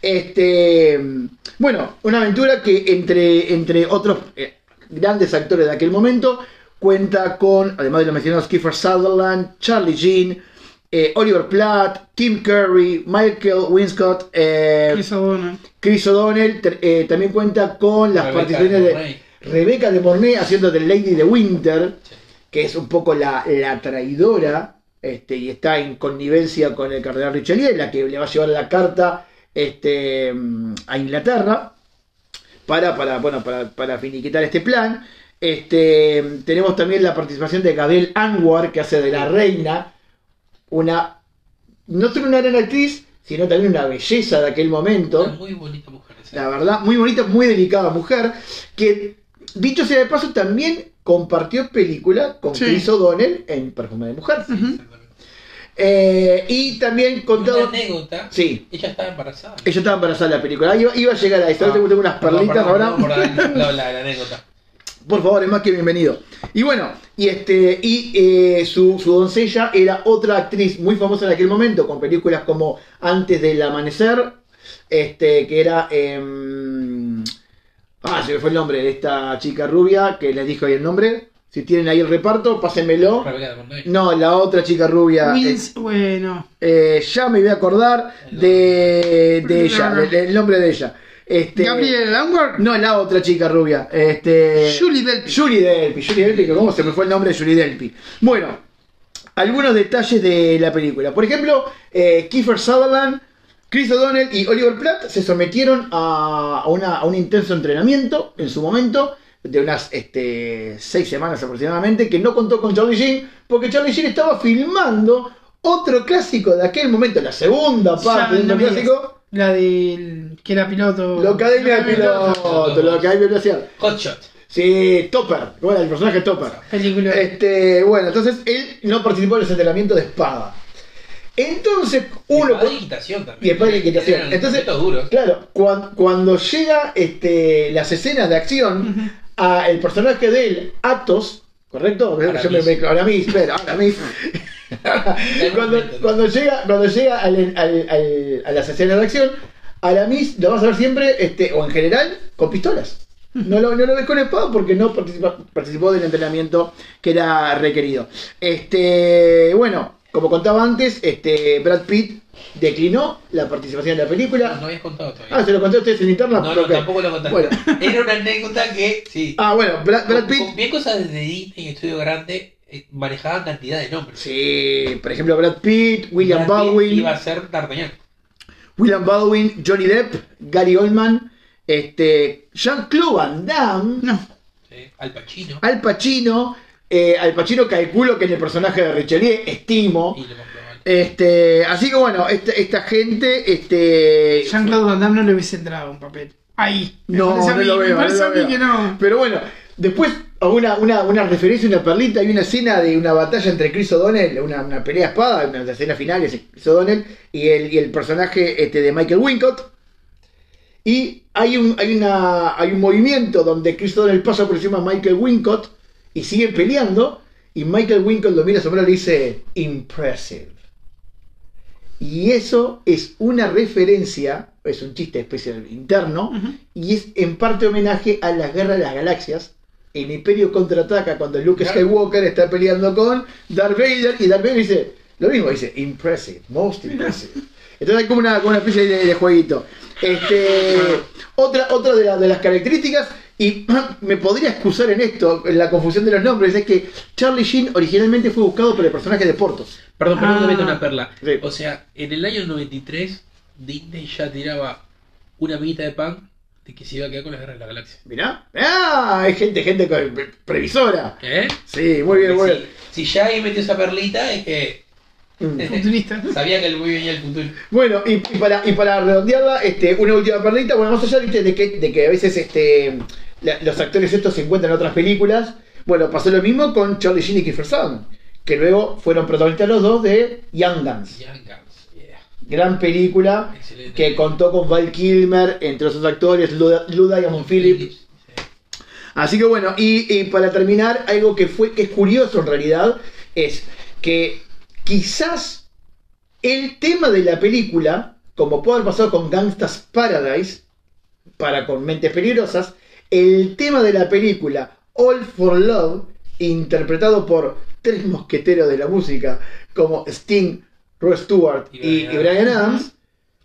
Este, bueno, una aventura que entre, entre otros eh, grandes actores de aquel momento cuenta con, además de los mencionados, Kiefer Sutherland, Charlie Sheen, eh, Oliver Platt, Tim Curry, Michael Winscott, eh, Chris O'Donnell. Chris O'Donnell, ter- eh, también cuenta con las Rebecca participaciones de. Rebecca de Mornay haciendo de Lady de Winter, Sí. que es un poco la, la traidora, este, y está en connivencia con el cardenal Richelieu, la que le va a llevar la carta este, mm, a Inglaterra para, para, bueno, para, para finiquitar este plan. Este, tenemos también la participación de Gabriel Anwar, que hace de la reina, una, no solo una gran actriz, sino también una belleza de aquel momento. Una muy bonita mujer. La verdad, muy bonita, muy delicada mujer. Que, dicho sea de paso, también compartió película con Sí. Chris O'Donnell en Perfume de Mujer. Sí. Eh, y también Una contado. anécdota. Sí, Ella estaba embarazada. ella estaba embarazada en la película. Iba, iba a llegar a esto. Ahora Ah, tengo unas perlitas perdón, ahora. perdón por la, la- la- la anécdota. Por favor, es más que bienvenido. Y bueno, y este y eh, su, su doncella era otra actriz muy famosa en aquel momento, con películas como Antes del Amanecer, este, que era... em, ah, se me fue el nombre de esta chica rubia, que les dijo ahí el nombre. Si tienen ahí el reparto, pásenmelo. No, la otra chica rubia. Wins, bueno. eh, ya me voy a acordar de, de ella, del, del nombre de ella. Este, Gabriel Langworth. No, la otra chica rubia. Este, Julie Delpy. Julie Delpy, Julie Delpy, que cómo se me fue el nombre de Julie Delpy. Bueno, algunos detalles de la película. Por ejemplo, eh, Kiefer Sutherland, Chris O'Donnell y Oliver Platt se sometieron a, a una- a un intenso entrenamiento en su momento, de unas este, seis semanas aproximadamente, que no contó con Charlie Sheen, porque Charlie Sheen estaba filmando Otro clásico de aquel momento, la segunda parte de un clásico, La del que era piloto. la Academia de Piloto, la Academia de Velocidad. Hotshot. Sí, Topper, bueno, el personaje Topper. Película. Este, bueno, entonces él no participó en los entrenamientos de espada. Entonces, uno. Espada de equitación también. Y espada de equitación. Entonces, duros. Claro, cuan- cuando llega este, las escenas de acción, a el personaje de él, Atos, ¿correcto? Yo me, me, Aramis, espera, Aramis. cuando, cuando llega, cuando llega al- al- al- a las escenas de acción, Aramis lo vas a ver siempre, este, o en general, con pistolas. No lo, no lo ves con espada porque no participa- participó del entrenamiento que era requerido. Este, bueno, como contaba antes, este, Brad Pitt declinó la participación en la película. No habías contado todavía. Ah, se lo conté a ustedes en interna. no, no, tampoco lo contaste. Bueno. Era una anécdota que, sí. Ah, bueno, Brad, Brad Pitt. bien cosas desde Disney y Estudio Grande manejaban cantidad de nombres. Sí, por ejemplo, Brad Pitt, William Brad Pitt Baldwin, Iba a ser D'Artagnan. William Baldwin, Johnny Depp, Gary Oldman, este, Jean-Claude Van Damme, No. Sí. Al Pacino. Al Pacino. eh, Al Pacino calculo que en el personaje de Richelieu, estimo. Y. Este, así que bueno, esta, esta gente, este. Jean-Claude Van Damme no le hubiese entrado un papel. Ahí. Me No, no mí, lo me veo, no parece lo a mí veo. que no. Pero bueno, después una, una, una referencia, una perlita, hay una escena de una batalla entre Chris O'Donnell, una, una pelea a espada, una de las escenas finales, Chris O'Donnell y el, y el personaje este, de Michael Wincott. Y hay un, hay, una, hay un movimiento donde Chris O'Donnell pasa por encima de Michael Wincott y siguen peleando. Y Michael Wincott lo mira mano y le dice, impressive. Y eso es una referencia, es un chiste especial interno, y es en parte homenaje a las guerras de las galaxias. El Imperio contraataca cuando Luke. Skywalker está peleando con Darth Vader y Darth Vader dice lo mismo, dice impressive, most impressive. Entonces hay como una, como una especie de, de jueguito. Este, otra otra de, la- de las características, y me podría excusar en esto, en la confusión de los nombres, es que Charlie Sheen originalmente fue buscado por el personaje de Portos. Perdón, perdón, Ah. te meto una perla. Sí. O sea, en el año 93, Disney ya tiraba una amiguita de pan de que se iba a quedar con las guerras de la galaxia. Mirá, ah, hay gente, gente con- previsora. ¿Eh? Sí, muy bien, muy si, bien. si ya ahí metió esa perlita, es que Mm. Futurista. sabía que el muy venía el futuro. Bueno, y, y para, y para redondearla, este, una última perlita, bueno, más allá ¿viste, de, que, de que a veces este, la- los actores estos se encuentran en otras películas, bueno, pasó lo mismo con Charlie Sheen y Kiefer Sutherland, que luego fueron protagonistas los dos de Young Guns, Young Guns. Gran película Excelente. que contó con Val Kilmer, entre otros actores, Lou Diamond Phillips. sí. Así que bueno, y, y para terminar, algo que fue que es curioso en realidad es que quizás el tema de la película, como puede haber pasado con Gangsta's Paradise, para con Mentes Peligrosas, el tema de la película All for Love, interpretado por tres mosqueteros de la música como Sting, Rod Stewart y, Y Bryan Adams,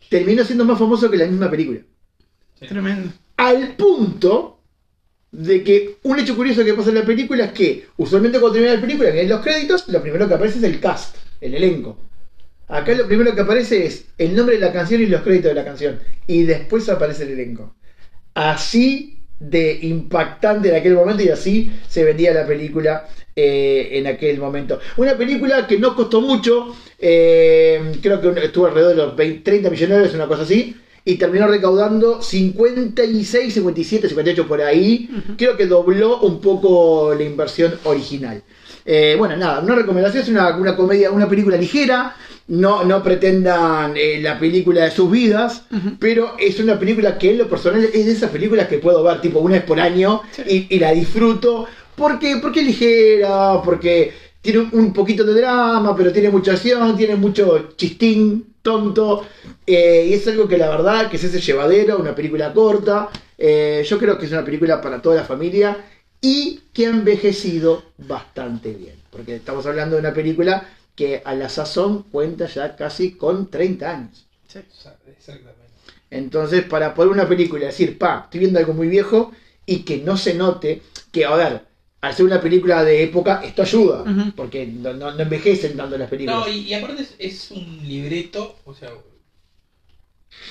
terminó siendo más famoso que la misma película. Tremendo. Al punto de que un hecho curioso que pasa en la película es que usualmente cuando termina la película, en los créditos, lo primero que aparece es el cast, el elenco. Acá lo primero que aparece es el nombre de la canción y los créditos de la canción. Y después aparece el elenco. Así de impactante en aquel momento y así se vendía la película eh, en aquel momento. Una película que no costó mucho, eh, creo que estuvo alrededor de los 20, 30 millones de dólares, una cosa así, y terminó recaudando 56, 57, 58 por ahí. Creo que dobló un poco la inversión original. Eh, bueno, nada, una recomendación es una, una comedia, una película ligera. No, no pretendan eh, la película de sus vidas, pero es una película que en lo personal es de esas películas que puedo ver tipo una vez por año y, y la disfruto. Porque, porque es ligera, porque tiene un, poquito de drama, pero tiene mucha acción, tiene mucho chistín tonto. eh, y es algo que la verdad que se hace llevadero, una película corta. eh, yo creo que es una película para toda la familia y que ha envejecido bastante bien. Porque estamos hablando de una película que a la sazón cuenta ya casi con 30 años. Exactamente. Entonces, para poner una película decir, pa, estoy viendo algo muy viejo y que no se note que, a ver, al ser una película de época, esto ayuda, porque no, no- no envejecen tanto las películas. No, y, y aparte es, es un libreto, o sea,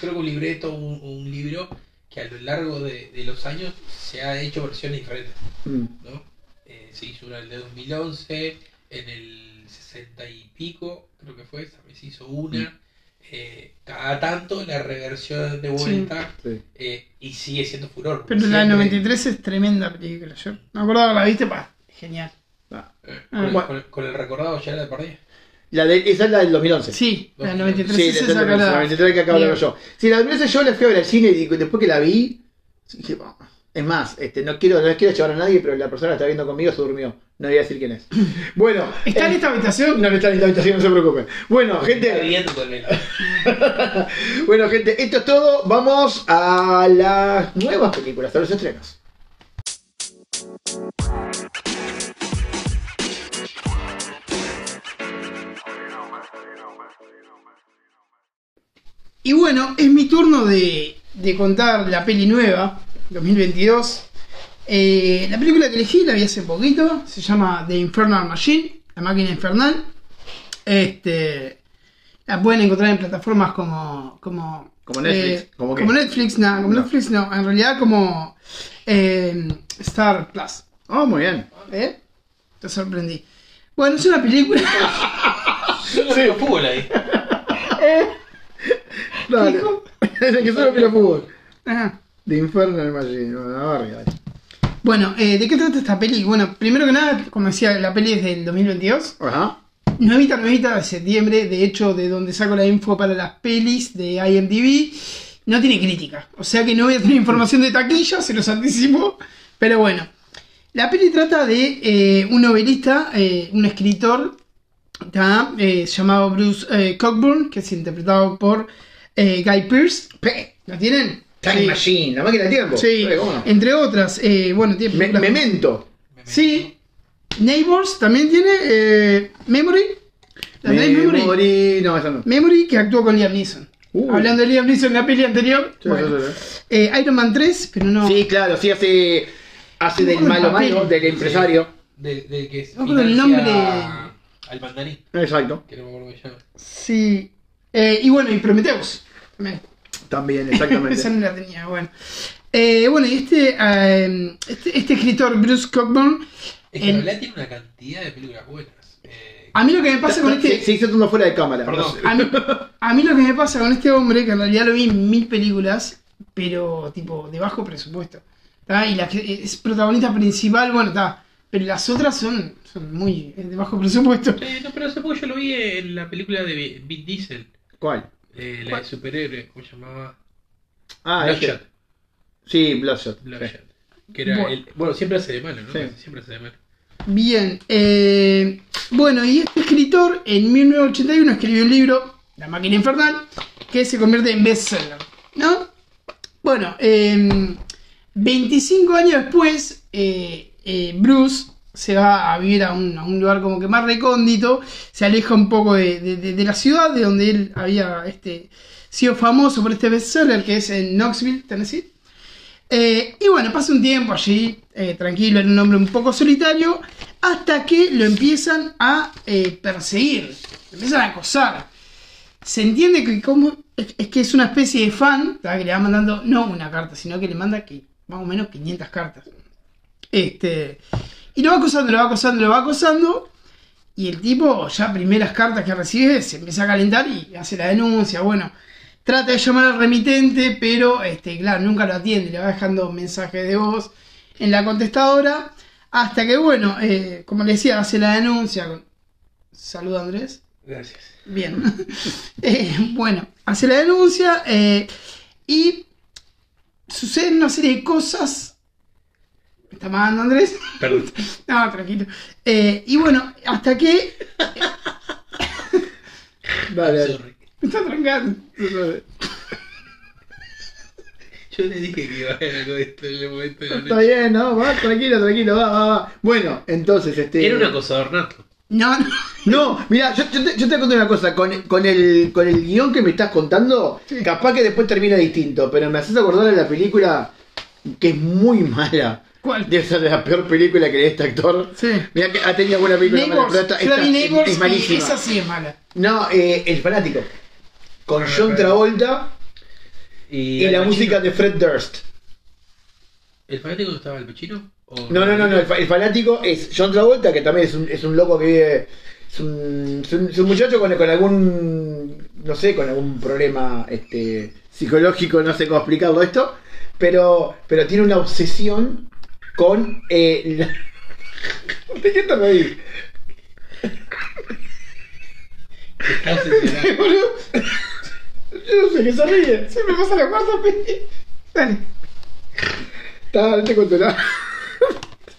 creo que un libreto, un, un libro que a lo largo de, de los años se ha hecho versiones diferentes, Mm. ¿no? Eh, se hizo una de 2011, en el 60 y pico, creo que fue, también se hizo una. Eh, cada tanto la reversión de vuelta Sí. eh, y sigue siendo furor. Pero la del Siempre, 93 es tremenda película. Yo me acuerdo que la viste, pa, genial. Ah. eh, Ah. con, Bueno. con con el recordado ya la perdí. La de, esa es la del 2011. Sí, la del 93 Sí, es la del la- 93 que acabo de hablar yo. Sí, la primera vez yo la fui a ver al cine y después que la vi, dije, es más, este, no quiero, no les quiero llevar a nadie, pero la persona que está viendo conmigo se durmió. No voy a decir quién es. Bueno. ¿Está en eh, esta habitación? No, no está en esta habitación, no se preocupen. Bueno, Está gente. Bueno, gente, esto es todo. Vamos a las nuevas películas, a los estrenos. Y bueno, es mi turno de, de contar la peli nueva, 2022. Eh, la película que elegí la vi hace poquito, se llama The Infernal Machine, la máquina infernal. Este, la pueden encontrar en plataformas como... Como, Como Netflix, eh, ¿como qué? como Netflix, no, como No. Netflix no, en realidad como eh, Star Plus. Oh, muy bien. ¿Eh? Te sorprendí. Bueno, es una película... Yo no veo fútbol ahí. Dale. Hijo. que solo fútbol. Ajá. De Infernal Machine. Bueno, arriba. Bueno, eh, ¿de qué trata esta peli? Bueno, primero que nada, como decía, la peli es del 2022. Ajá. Nuevita, nuevita de septiembre. De hecho, de donde saco la info para las pelis de IMDb, no tiene crítica. O sea que no voy a tener información de taquilla, se los anticipo. Pero bueno, la peli trata de eh, un novelista, eh, un escritor, ¿tá? Eh, llamado Bruce Cockburn, que es interpretado por Guy Pearce. Pe- ¿La tienen? Time Sí. Machine, la máquina de tiempo. Sí, ¿cómo no? entre otras. eh, bueno, tiene Me- Memento. Sí. Neighbors también tiene. eh, Memory. ¿La tenés Memory? Memory. No, esa no. Memory que actuó con Liam Neeson. Uh. Hablando de Liam Neeson en la peli anterior. Sí, bueno. sí, sí. Eh, Iron Man 3, pero no. Sí, claro, sí hace. Hace del malo papel. malo, del empresario. De, de que No el nombre. Al mandarín, Exacto. que no me acuerdo que se llama. Sí. Eh, y bueno, y Prometheus. También. También, Esa exactamente. no la tenía, bueno. Eh, bueno, y este, eh, este, este escritor, Bruce Cockburn. Es que en realidad tiene una cantidad de películas buenas. Eh, a mí lo que me pasa con este. Se, hizo todo fuera de cámara. Perdón. No sé. A mí, a mí lo que me pasa con este hombre, que en realidad lo vi en mil películas, pero tipo de bajo presupuesto. ¿tá? Y la que es protagonista principal, bueno, está. Pero las otras son, son muy eh, de bajo presupuesto. eh, no, pero hace poco yo lo vi en la película de Vi- Vin Diesel, ¿Cuál? Eh, la superhéroe, ¿cómo se llamaba? Ah, Bloodshot. Sí, Bloodshot. Bloodshot. Sí. Que era Bueno. el- bueno, siempre hace de malo, ¿no? Sí. Siempre hace de malo. Bien. eh, bueno, y este escritor en 1981 escribió un libro, La máquina infernal, que se convierte en bestseller. ¿No? Bueno, eh, 25 años después, eh, eh, Bruce se va a vivir a un, lugar como que más recóndito, se aleja un poco de, la ciudad, de donde él había este, sido famoso por este bestseller, que es en Knoxville, Tennessee. Eh, y bueno, pasa un tiempo allí, eh, tranquilo, en un hombre un poco solitario, hasta que lo empiezan a eh, perseguir, lo empiezan a acosar. Se entiende que como es, que es una especie de fan que le va mandando no una carta, sino que le manda que más o menos 500 cartas. Este, y lo va acosando, lo va acosando, lo va acosando. Y el tipo, ya primeras cartas que recibe, se empieza a calentar y hace la denuncia. Bueno, trata de llamar al remitente, pero este, claro, nunca lo atiende, le va dejando mensajes de voz en la contestadora. Hasta que, bueno, eh, como le decía, hace la denuncia. con- Saluda Andrés. Gracias. Bien. Eh, bueno, hace la denuncia eh, y suceden una serie de cosas. ¿Me está mandando Andrés? Perdón. No, tranquilo. Eh, y bueno, hasta que. Dale. Sorry. Me está trancando. Yo le dije que iba a haber algo de esto en el momento de la Está noche. bien, no, va, tranquilo, tranquilo, va, va, va. Bueno, entonces, este. Era un acosador nato. No, no. No, mira, yo, yo te, yo te conté una cosa, con, con, el, con el guion que me estás contando, Sí. capaz que después termina distinto, pero me haces acordar de la película que es muy mala. ¿Cuál? Debe ser de la peor película que de este actor. Sí. Mira que ha tenido buena película mala, Neighbors. pero esta, es- Neighbors es, y malísima. esa sí es mala. No, eh, El Fanático. Con Ah, John. Travolta Y, la música de Fred Durst. ¿El fanático estaba el pechino? No, no, no, no, el, fa- el fanático es John Travolta, que también es un, es un loco que vive. Es un, es un- es un muchacho con, con algún. No sé, con algún problema este, psicológico, no sé cómo explicarlo esto. Pero, pero tiene una obsesión con. Eh, la- ¿De qué te reís? Está obsesionado. boludo? Yo no sé qué se ríe. Siempre pasa la cuarta peli. Dale. Está, no te cuento nada.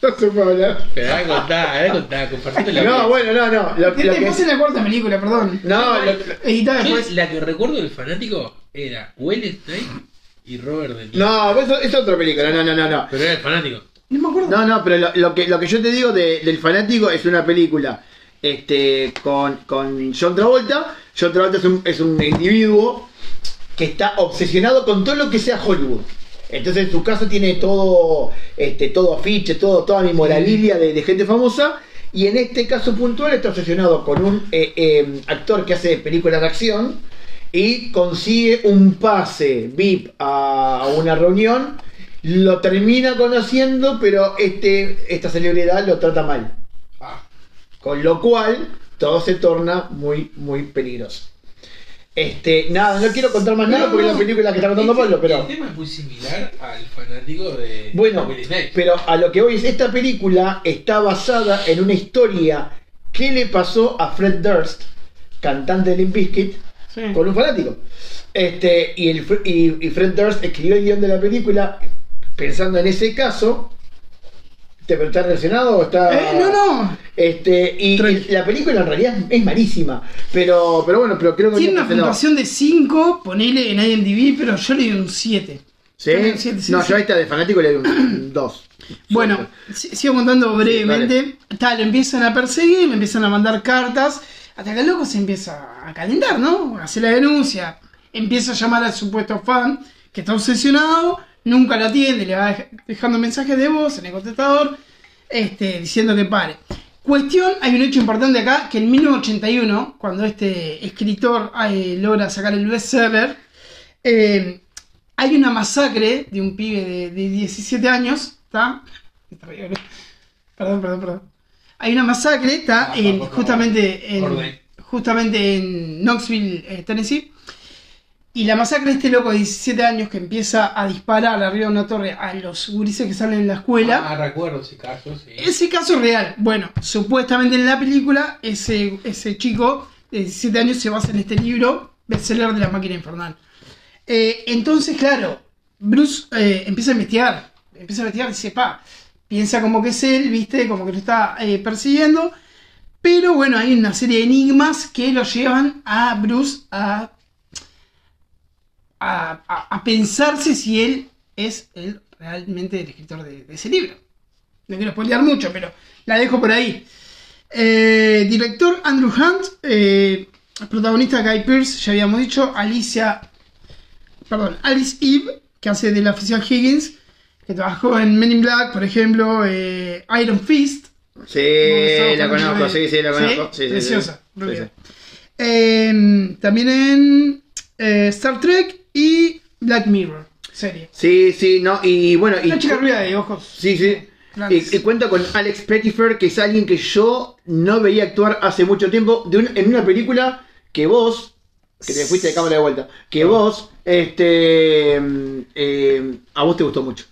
No se puede hablar. Pero dale contar, dale contar, compartite la No, bueno, no, no. Lo, lo ¿Qué que te pasa en la cuarta película, perdón? no, lo- Editá Yo después. la que recuerdo del fanático era Will Snake y Robert De Niro. no, eso es otra película. No, no, no, no. Pero era el fanático. No me acuerdo. No, no, pero lo, lo que, lo que yo te digo de- del fanático es una película este, con, con John Travolta. John Travolta es un, es un individuo que está obsesionado con todo lo que sea Hollywood. Entonces en su casa tiene todo, este, todo afiche, todo, toda mi moralilia de, de gente famosa. Y en este caso puntual está obsesionado con un eh, eh, actor que hace películas de acción y consigue un pase VIP a, a una reunión. Lo termina conociendo, pero este, esta celebridad lo trata mal. Ah, Con lo cual, todo se torna muy, muy peligroso. Este, nada, no quiero contar más nada No, porque es no. la película que está contando Este- Pablo, pero. El tema es muy similar al fanático de Bueno, pero a lo que voy es, esta película está basada en una historia que le pasó a Fred Durst, cantante de Limp Bizkit, Sí. con un fanático. Este, y, el, y, y Fred Durst escribió el guion de la película pensando en ese caso. ¿Te está relacionado o está.? Eh, no, no. Este, y, la película en realidad es malísima. Pero, pero bueno, pero creo que Tiene una puntuación de 5, ponele en IMDb, pero yo le doy un 7. ¿Sí? Un sí, no, sí. yo a esta de fanático le doy un 2. Bueno, si- sigo contando brevemente. Tal, lo empiezan a perseguir, le empiezan a mandar cartas, hasta que el loco se empieza a calentar, ¿no? Hace la denuncia, empieza a llamar al supuesto fan, que está obsesionado, nunca lo atiende, le va dej- dejando mensajes de voz en el contestador, este, diciendo que pare. Cuestión, hay un hecho importante acá, que en 1981, cuando este escritor eh, logra sacar el bestseller, eh, hay una masacre de un pibe de, de 17 años, ¿está? Perdón, perdón, perdón. Hay una masacre, está favor. justamente, en, justamente en Knoxville, eh, Tennessee. Y la masacre de este loco de 17 años que empieza a disparar arriba de una torre a los gurises que salen en la escuela. Ah, recuerdo ese caso, sí. Ese caso real. Bueno, supuestamente en la película, ese, ese chico de 17 años se basa en este libro, bestseller de la máquina infernal. Eh, entonces, claro, Bruce eh, empieza a investigar. Empieza a investigar y dice, pa, piensa como que es él, viste, como que lo está eh, persiguiendo. Pero bueno, hay una serie de enigmas que lo llevan a Bruce a, a, a- a pensarse si él es el, realmente el escritor de- de ese libro. No quiero spoilear mucho, pero la dejo por ahí. Eh, director Andrew Hunt, eh, protagonista Guy Pearce, ya habíamos dicho, Alicia, perdón, Alice Eve, que hace de la oficial Higgins, que trabajó en Men in Black, por ejemplo, eh, Iron Fist. Sí, la con conozco, sí, sí, la conozco. Sí, sí, sí. Preciosa, Sí. Eh, también en Star Trek y Black Mirror, serie. Sí, sí, no, y bueno, y, Una chica rubia de ojos. sí, sí. grandes. Y, y cuenta con Alex Pettyfer, que es alguien que yo no veía actuar hace mucho tiempo de un- en una película que vos, que te fuiste de cámara de vuelta, que vos, este, mm, eh, a vos te gustó mucho,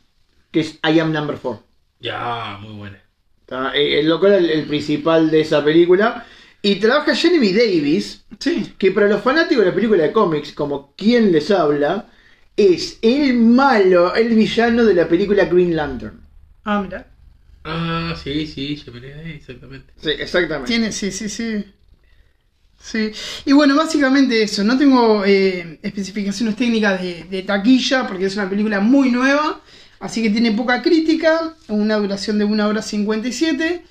que es I Am Number 4. Ya, muy buena. ¿tá? Eh, El loco era el, el principal de esa película. Y trabaja Jeremy Davis, Sí. que para los fanáticos de la película de cómics, como quien les habla, es el malo, el villano de la película Green Lantern. Ah, mira. Ah, sí, sí, yo me ahí, exactamente. Sí, exactamente. Tiene, sí, sí, sí. Sí. Y bueno, básicamente eso. No tengo eh, especificaciones técnicas de, de taquilla porque es una película muy nueva. Así que tiene poca crítica. Una duración de 1 hora 57.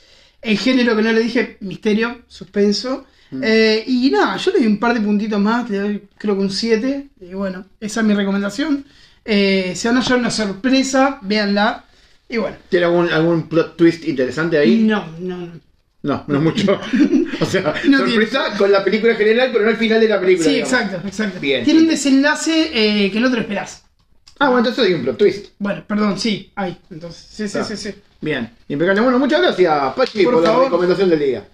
El género que no le dije, misterio, suspenso. Eh, y nada, yo le doy un par de puntitos más. Le doy creo que un 7. Y bueno, esa es mi recomendación. Eh, se van a llevar una sorpresa. Véanla. Y bueno. ¿Tiene algún, algún plot twist interesante ahí? No, no, no. No, no mucho. o sea, No sorpresa con la película en general, pero no al final de la película. Sí, digamos. exacto, exacto. Bien. Tiene un desenlace eh, que no te lo esperás. Ah, bueno, entonces hay un plot twist. Bueno, perdón, sí, hay. Entonces, sí, sí, Claro. sí, sí. Bien, impecable. Bueno, muchas gracias, Pachi, Por por, la favor. recomendación del día.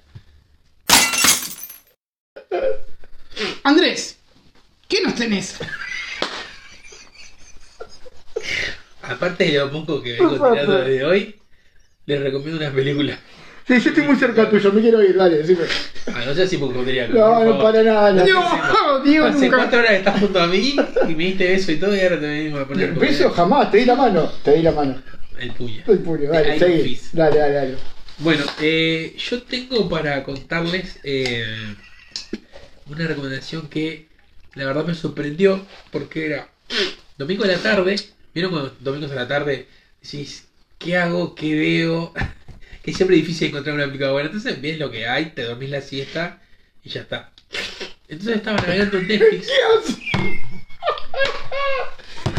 Andrés, ¿qué nos tenés? Aparte de lo poco que vengo tirando desde hoy, les recomiendo una película. Sí, yo estoy muy cerca tuyo, me quiero ir, dale, decime. Ah, no sé si hipocondríaco. No, no para nada. no. Diego Hace nunca. cuatro horas estás junto a mí y me diste beso y todo y ahora te venimos a poner Beso jamás, te di la mano. Te di la mano. el puño. El puño, dale, seguí. Dale, dale, dale. Bueno, eh, yo tengo para contarles eh, una recomendación que la verdad me sorprendió porque era domingo a la tarde. ¿Vieron cuando domingos a la tarde decís, ¿qué hago? ¿Qué veo? que siempre es difícil encontrar una película buena. Entonces ves lo que hay, te dormís la siesta y ya está. Entonces estaba navegando en Netflix.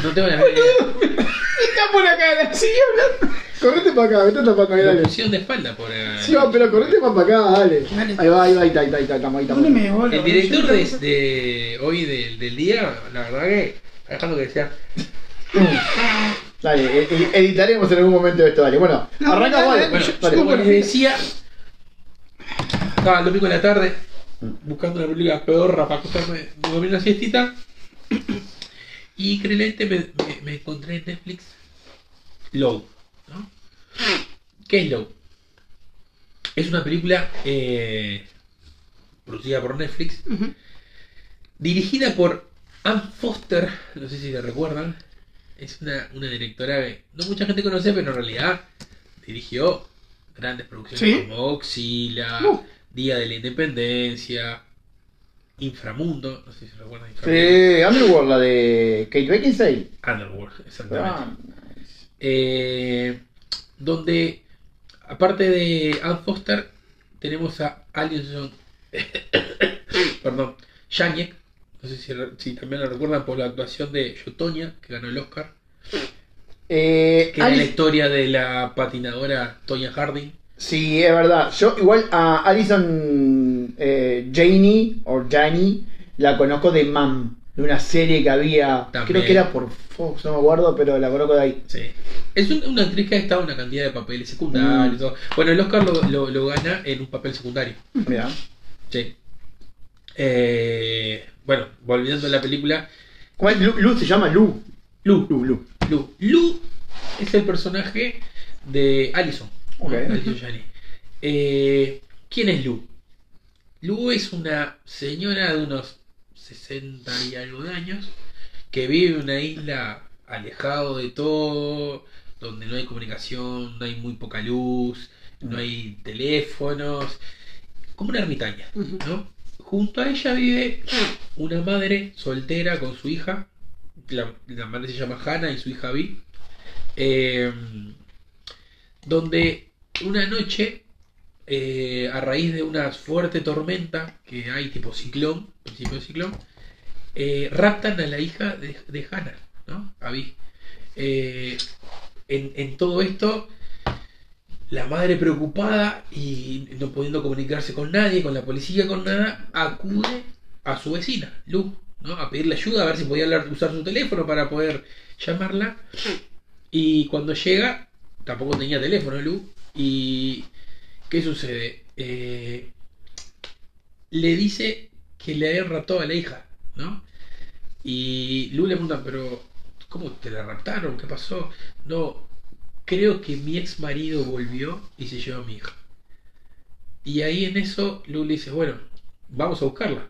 No tengo la menor idea. Está por acá, sigue hablando. Correte para acá, vete para acá, dale. pusieron de espalda por... Sí, va, pero correte más para acá, dale. Dale. Ahí va, ahí va, ahí está, ahí está, ahí está, estamos ahí, estamos. ¿Dónde me bola, El director de, hoy del, del día, la verdad que dejando que decía. Dale, e- e- editaremos en algún momento esto, dale. Bueno, No, arranca dale, vale. dale, Bueno, yo- dale. como les decía, estaba el domingo de la tarde buscando una película pedorra para acostarme, dormir una siestita. Y increíblemente me, me- me encontré en Netflix Low. ¿no? ¿Qué es Low? Es una película eh, producida por Netflix, dirigida por Anne Foster, no sé si la recuerdan. Es una, una directora que no mucha gente conoce, pero en realidad dirigió grandes producciones ¿Sí? como Oxila, Uh. Día de la Independencia, Inframundo, no sé si recuerdan Inframundo. Sí, Underworld, la de Kate Beckinsale. Underworld, exactamente. Ah, Eh, donde, aparte de Anne Foster, tenemos a Alison, perdón, Janek, no sé si, si también la recuerdan por la actuación de Yotonia, que ganó el Oscar, eh, que era la Alice- historia de la patinadora Tonya Harding. Sí, es verdad. Yo igual a Alison eh, Janey, o Janie, la conozco de Mam, de una serie que había, También. creo que era por Fox, no me acuerdo, pero la conozco de ahí. Sí. Es un- una actriz que ha estado en una cantidad de papeles secundarios. Mm. todo. Bueno, el Oscar lo, lo- lo gana en un papel secundario. Mira. Sí. Eh, bueno, volviendo a la película, ¿Cómo es? Lu, Lu se llama Lu. Lu, Lu, Lu. Lu. Lu es el personaje de Allison. Eh, ¿Quién es Lu? Lu es una señora de unos 60 y algo de años que vive en una isla alejado de todo, donde no hay comunicación, no hay muy poca luz, no hay teléfonos, como una ermitaña. ¿no? Junto a ella vive una madre soltera con su hija, la, la madre se llama Hannah y su hija Vi, eh, donde una noche, eh, a raíz de una fuerte tormenta que hay tipo ciclón, principio de ciclón, eh, raptan a la hija de, de Hannah, ¿no? A Vi. Eh, en, en todo esto, la madre preocupada y no pudiendo comunicarse con nadie, con la policía, con nada, acude a su vecina, Lu, ¿no? a pedirle ayuda, a ver si podía hablar- usar su teléfono para poder llamarla. Y cuando llega, tampoco tenía teléfono Lu. ¿Y qué sucede? Eh, le dice que le habían raptado a la hija, ¿no? Y Lu le pregunta, pero ¿cómo te la raptaron? ¿Qué pasó? No, creo que mi ex marido volvió y se llevó a mi hija. Y ahí en eso Lu le dice, bueno, vamos a buscarla.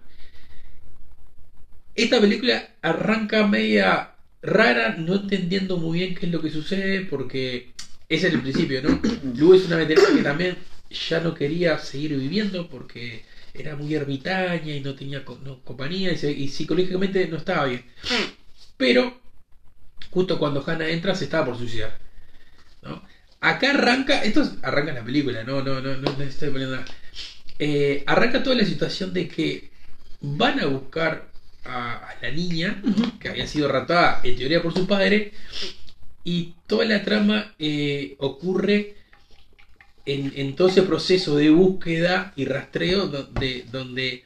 Esta película arranca media rara, no entendiendo muy bien qué es lo que sucede, porque ese es el principio, ¿no? Lu es una veterana que también ya no quería seguir viviendo porque era muy ermitaña y no tenía co- no, compañía y, se- y psicológicamente no estaba bien. Pero justo cuando Hannah entra se estaba por suicidar. ¿no? Acá arranca, esto es- arranca la película, no, no, no, no, no estoy poniendo nada. Eh, arranca toda la situación de que van a buscar a, a la niña, ¿no? que había sido raptada en teoría por su padre, y toda la trama eh, ocurre en, en todo ese proceso de búsqueda y rastreo donde, donde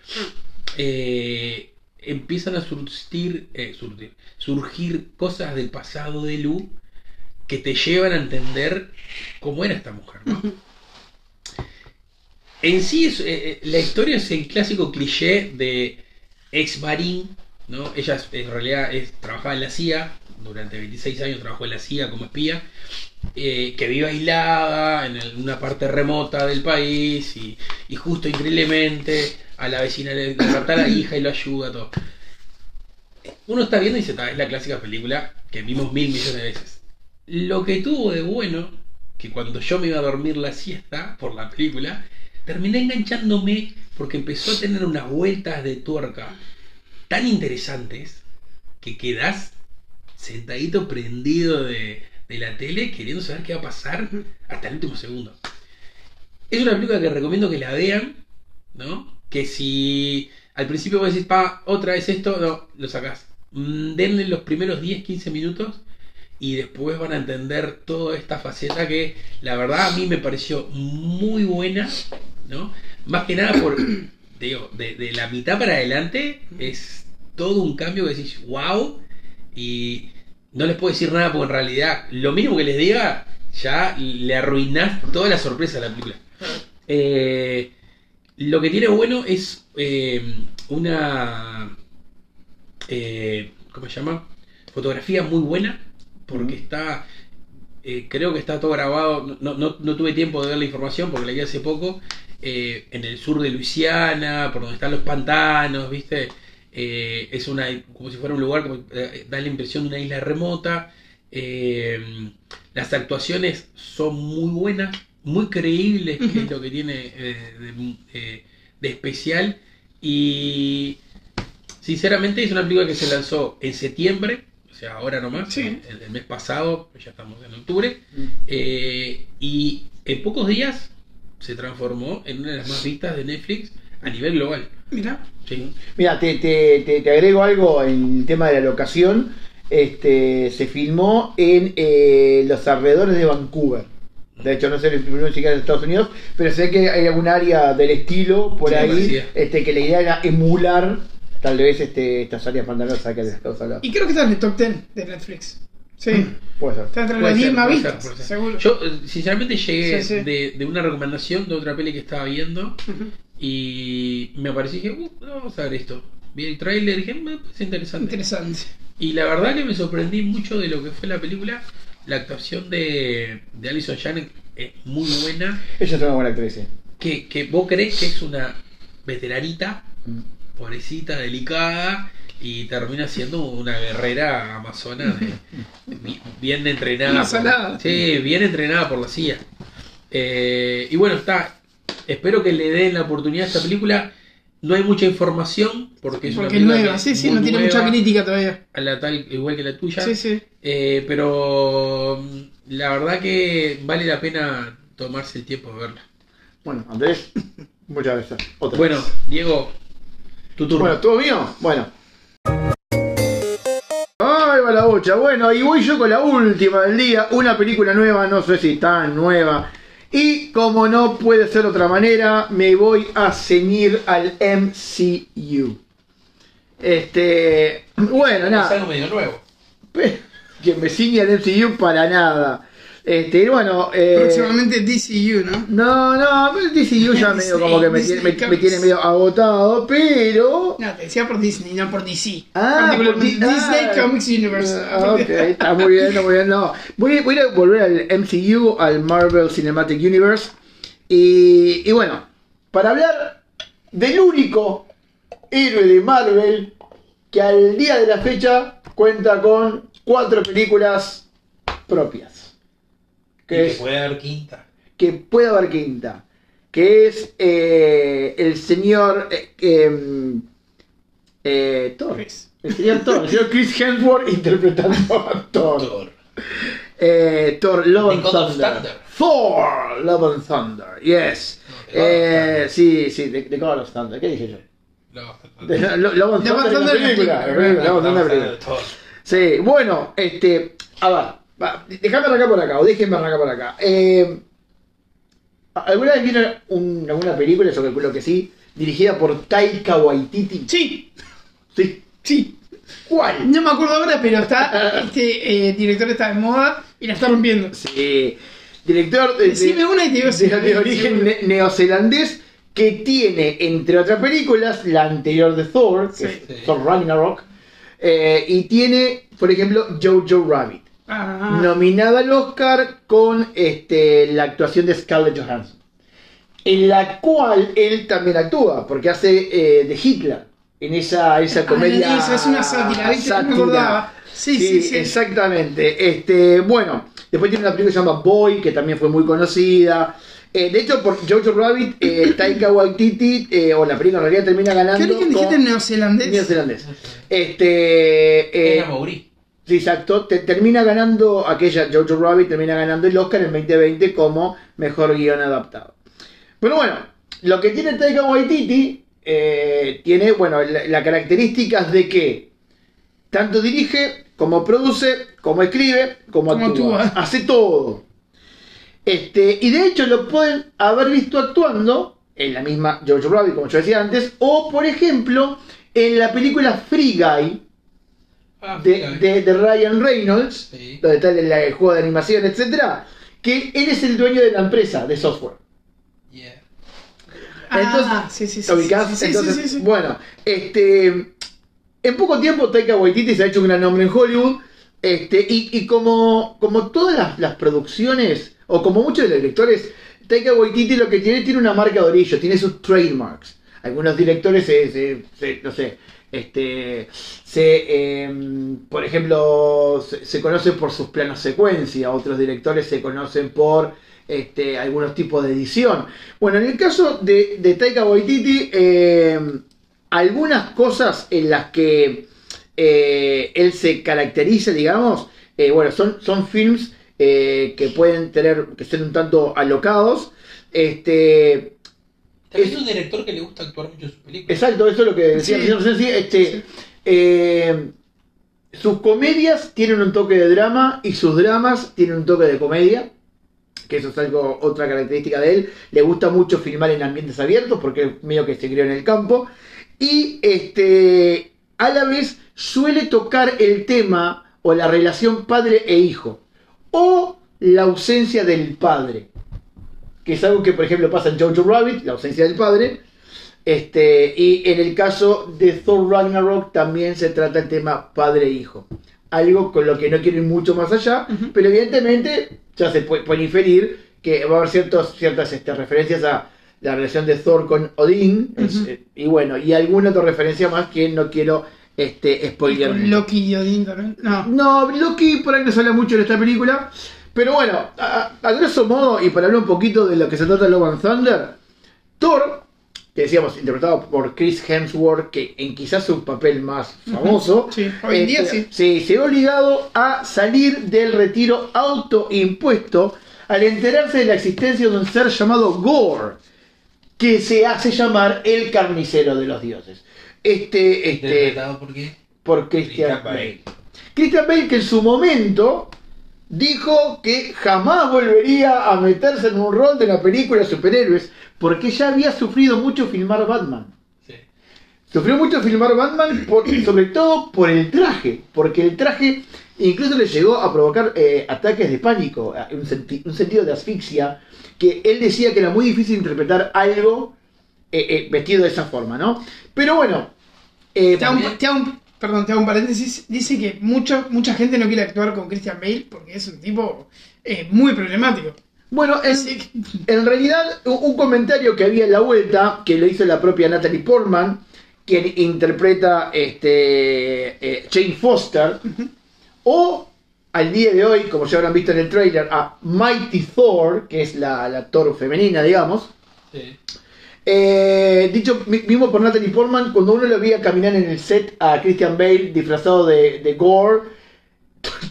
eh, empiezan a surgir, eh, surgir, surgir cosas del pasado de Lu que te llevan a entender cómo era esta mujer. ¿no? En sí, es, eh, la historia es el clásico cliché de ex marín, ¿no? Ella en realidad es, trabajaba en la CIA, durante 26 años trabajó en la CIA como espía, eh, que vive aislada en una parte remota del país y, y justo increíblemente a la vecina le, rapta a la hija y lo ayuda, todo. Uno está viendo y dice, "Ta, es la clásica película que vimos mil millones de veces. Lo que tuvo de bueno, que cuando yo me iba a dormir la siesta por la película, terminé enganchándome porque empezó a tener unas vueltas de tuerca tan interesantes que quedás sentadito prendido de, de la tele queriendo saber qué va a pasar hasta el último segundo. Es una película que recomiendo que la vean, ¿no? Que si al principio vos decís, pa, otra vez esto, no, lo sacás. Mm, Denle los primeros 10, 15 minutos y después van a entender toda esta faceta que la verdad a mí me pareció muy buena, ¿no? Más que nada por, te digo, de, de la mitad para adelante es todo un cambio que decís, wow, y no les puedo decir nada porque en realidad lo mínimo que les diga ya le arruinás toda la sorpresa de la película. Eh, lo que tiene bueno es eh, una, eh, ¿cómo se llama? Fotografía muy buena porque está eh, creo que está todo grabado, no, no, no tuve tiempo de ver la información porque la vi hace poco, eh, en el sur de Luisiana, por donde están los pantanos, ¿viste? Eh, es una como si fuera un lugar, como, eh, da la impresión de una isla remota. Eh, las actuaciones son muy buenas, muy creíbles, que es lo que tiene de, de especial. Y sinceramente es una película que se lanzó en septiembre, o sea, ahora nomás, Sí. el, el mes pasado, ya estamos en octubre. Eh, y en pocos días se transformó en una de las más vistas de Netflix a nivel global. Mira. Sí. Mira, te, te, te, te agrego algo en el tema de la locación. Este, se filmó en eh, los alrededores de Vancouver. De hecho, no sé si filmó ni siquiera en Estados Unidos, pero sé que hay algún área del estilo por Sí, ahí este, que la idea era emular tal vez este, estas áreas pantanosas que estamos hablando. Y creo que está en el top 10 de Netflix. Sí. Puede ser. Está entre las 10 ser, más puede vistas, seguro. Yo, eh, sinceramente, llegué Sí, sí. De, de una recomendación de otra peli que estaba viendo. Y me apareció y dije, "Uh, vamos a ver esto. Vi el trailer y dije, me parece interesante. Interesante. Y la verdad que me sorprendí mucho de lo que fue la película. La actuación de, de Alison Janet es muy buena. Ella es una buena actriz. sí. Que, que vos crees que es una veteranita, Mm. pobrecita, delicada, y termina siendo una guerrera amazona de- bi- bien entrenada. Por- sí, bien entrenada por la CIA. Eh, y bueno, está. Espero que le den la oportunidad a esta película. No hay mucha información porque es una Porque es película nueva, que sí, sí, no tiene mucha crítica todavía. a la tal igual que la tuya. Sí, sí. Eh, pero mm, la verdad que vale la pena tomarse el tiempo de verla. Bueno, Andrés, muchas gracias. Otra Bueno, vez. Diego, tu turno. Bueno, ¿todo mío? Bueno. Ay, va la bocha. Bueno, y voy yo con la última del día. Una película nueva, no sé si tan nueva. Y como no puede ser de otra manera, me voy a ceñir al MCU. Este. Bueno, es nada. algo medio nuevo. Pe- Que me ciñe al MCU para nada. Este, bueno. eh, Próximamente DCU, ¿no? No, no, pero DCU ya medio como que me tiene, me- me tiene medio agotado, pero. No, te decía por Disney, no por DC. Ah, por Di- Disney ah, Comics Universe. ah, ok, está muy bien, está muy bien. No. Voy, voy a volver al MCU, al Marvel Cinematic Universe. Y, y bueno, para hablar del único héroe de Marvel que al día de la fecha cuenta con cuatro películas propias. Y Que es puede haber quinta. que puede haber quinta, que es eh, el señor eh, em, eh, Thor. Chris. El señor Thor, el señor Chris Hemsworth interpretando a Thor. Thor. Eh, Thor, Love and Thunder. Thunder. Thor, Love and Thunder, yes. No, Eh, Thunder. sí, sí, The, The God of Thunder. ¿Qué dije yo? De- Lo- Love and Love and Thunder Thunder Love and Thunder. Thor. Sí, bueno, este, a ver, va, déjame arrancar por acá, o déjenme arrancar por acá. Eh, ¿Alguna vez vieron un- alguna película, yo calculo que sí, dirigida por Taika Waititi? Sí, Sí. Sí. ¿Cuál? No me acuerdo ahora, pero está. Este eh, director está de moda y la está rompiendo. Sí. Director de, una y te digo si de, origen neozelandés que tiene, entre otras películas, la anterior de Thor, que es. Thor Ragnarok, eh, y tiene, por ejemplo, Jojo Rabbit, Ah, nominada al Oscar con este, la actuación de Scarlett Johansson, en la cual él también actúa, porque hace eh, de Hitler, en esa, esa ah, comedia. es una sátira, ¿viste? No me sátira. acordaba. Sí, sí, sí. Exactamente. Este, bueno, después tiene una película que se llama Boy, que también fue muy conocida. Eh, de hecho, por Jojo Rabbit, eh, Taika Waititi, eh, o la película en realidad termina ganando. ¿Qué origen dijiste neozelandés? Neozelandés. Este. eh, Era Mauri. Sí, exacto. Te- termina ganando aquella Jojo Rabbit, termina ganando el Oscar en 2020 como mejor guion adaptado. Pero bueno, lo que tiene Taika Waititi eh, tiene, bueno, la, la características de que tanto dirige, como produce, como escribe, como, Como actúa. actúa. Hace todo. Este, y de hecho lo pueden haber visto actuando en la misma Jojo Rabbit, como yo decía antes, o por ejemplo en la película Free Guy Ah, de, de- de Ryan Reynolds, Sí. donde está el, el juego de animación, etcétera, que él es el dueño de la empresa de software. Yeah. Ah, Entonces, sí, sí, sí. Sí, sí, Entonces, sí, sí, sí. bueno, este, en poco tiempo Taika Waititi se ha hecho un gran nombre en Hollywood, este, y, y como, como todas las, las producciones, o como muchos de los directores, Taika Waititi lo que tiene, tiene una marca de orillo, tiene sus trademarks. Algunos directores se, se- se- no sé, este, se, em, por ejemplo, se, se conocen por sus planos secuencia, otros directores se conocen por este, algunos tipos de edición. Bueno, en el caso de, de Taika Waititi, em, algunas cosas en las que eh, él se caracteriza, digamos, eh, bueno, son, son films eh, que pueden tener, que ser un tanto alocados. Este, También Es- es un director que le gusta actuar mucho en sus películas. Exacto, eso es lo que decía Sí. el señor Sensi, este, Sí. eh, sus comedias tienen un toque de drama y sus dramas tienen un toque de comedia, que eso es algo, otra característica de él. Le gusta mucho filmar en ambientes abiertos porque es medio que se crió en el campo. Y este, a la vez suele tocar el tema o la relación padre e hijo, o la ausencia del padre que es algo que por ejemplo pasa en Jojo Rabbit, la ausencia del padre, este, y en el caso de Thor Ragnarok también se trata el tema padre-hijo. Algo con lo que no quiero ir mucho más allá, Ujú. pero evidentemente ya se puede, puede inferir que va a haber ciertos, ciertas este, referencias a la relación de Thor con Odín, es, Ujú. eh, y bueno, y alguna otra referencia más que no quiero este, mucho. Loki y Odín también. No. No, Loki por ahí no se habla mucho de esta película. Pero bueno, a, a grosso modo, y para hablar un poquito de lo que se trata de Love and Thunder, Thor, que decíamos, interpretado por Chris Hemsworth, que en quizás su papel más famoso, Sí, hoy en día este, sí. se ve obligado a salir del retiro autoimpuesto al enterarse de la existencia de un ser llamado Gore, que se hace llamar el carnicero de los dioses. Este, este, Interpretado por qué? por Christian Christian Bale. Bale. Christian Bale que en su momento dijo que jamás volvería a meterse en un rol de una película de superhéroes porque ya había sufrido mucho filmar Batman. Sí. Sufrió mucho filmar Batman, por- sobre todo por el traje, porque el traje incluso le llegó a provocar eh, ataques de pánico, a- un, senti- un sentido de asfixia, que él decía que era muy difícil interpretar algo eh, eh, vestido de esa forma, ¿no? Pero bueno, eh, Te hago, un, te hago un- perdón, te hago un paréntesis. Dice que mucho, mucha gente no quiere actuar con Christian Bale porque es un tipo eh, muy problemático. bueno, en, Sí. En realidad, un un comentario que había en la vuelta, que lo hizo la propia Natalie Portman, quien interpreta este, eh, Jane Foster, o al día de hoy, como ya habrán visto en el trailer, a Mighty Thor, que es la, la Thor femenina, digamos. Sí. Eh, dicho mi- mismo por Natalie Portman, cuando uno lo veía caminar en el set a Christian Bale disfrazado de, de Gore,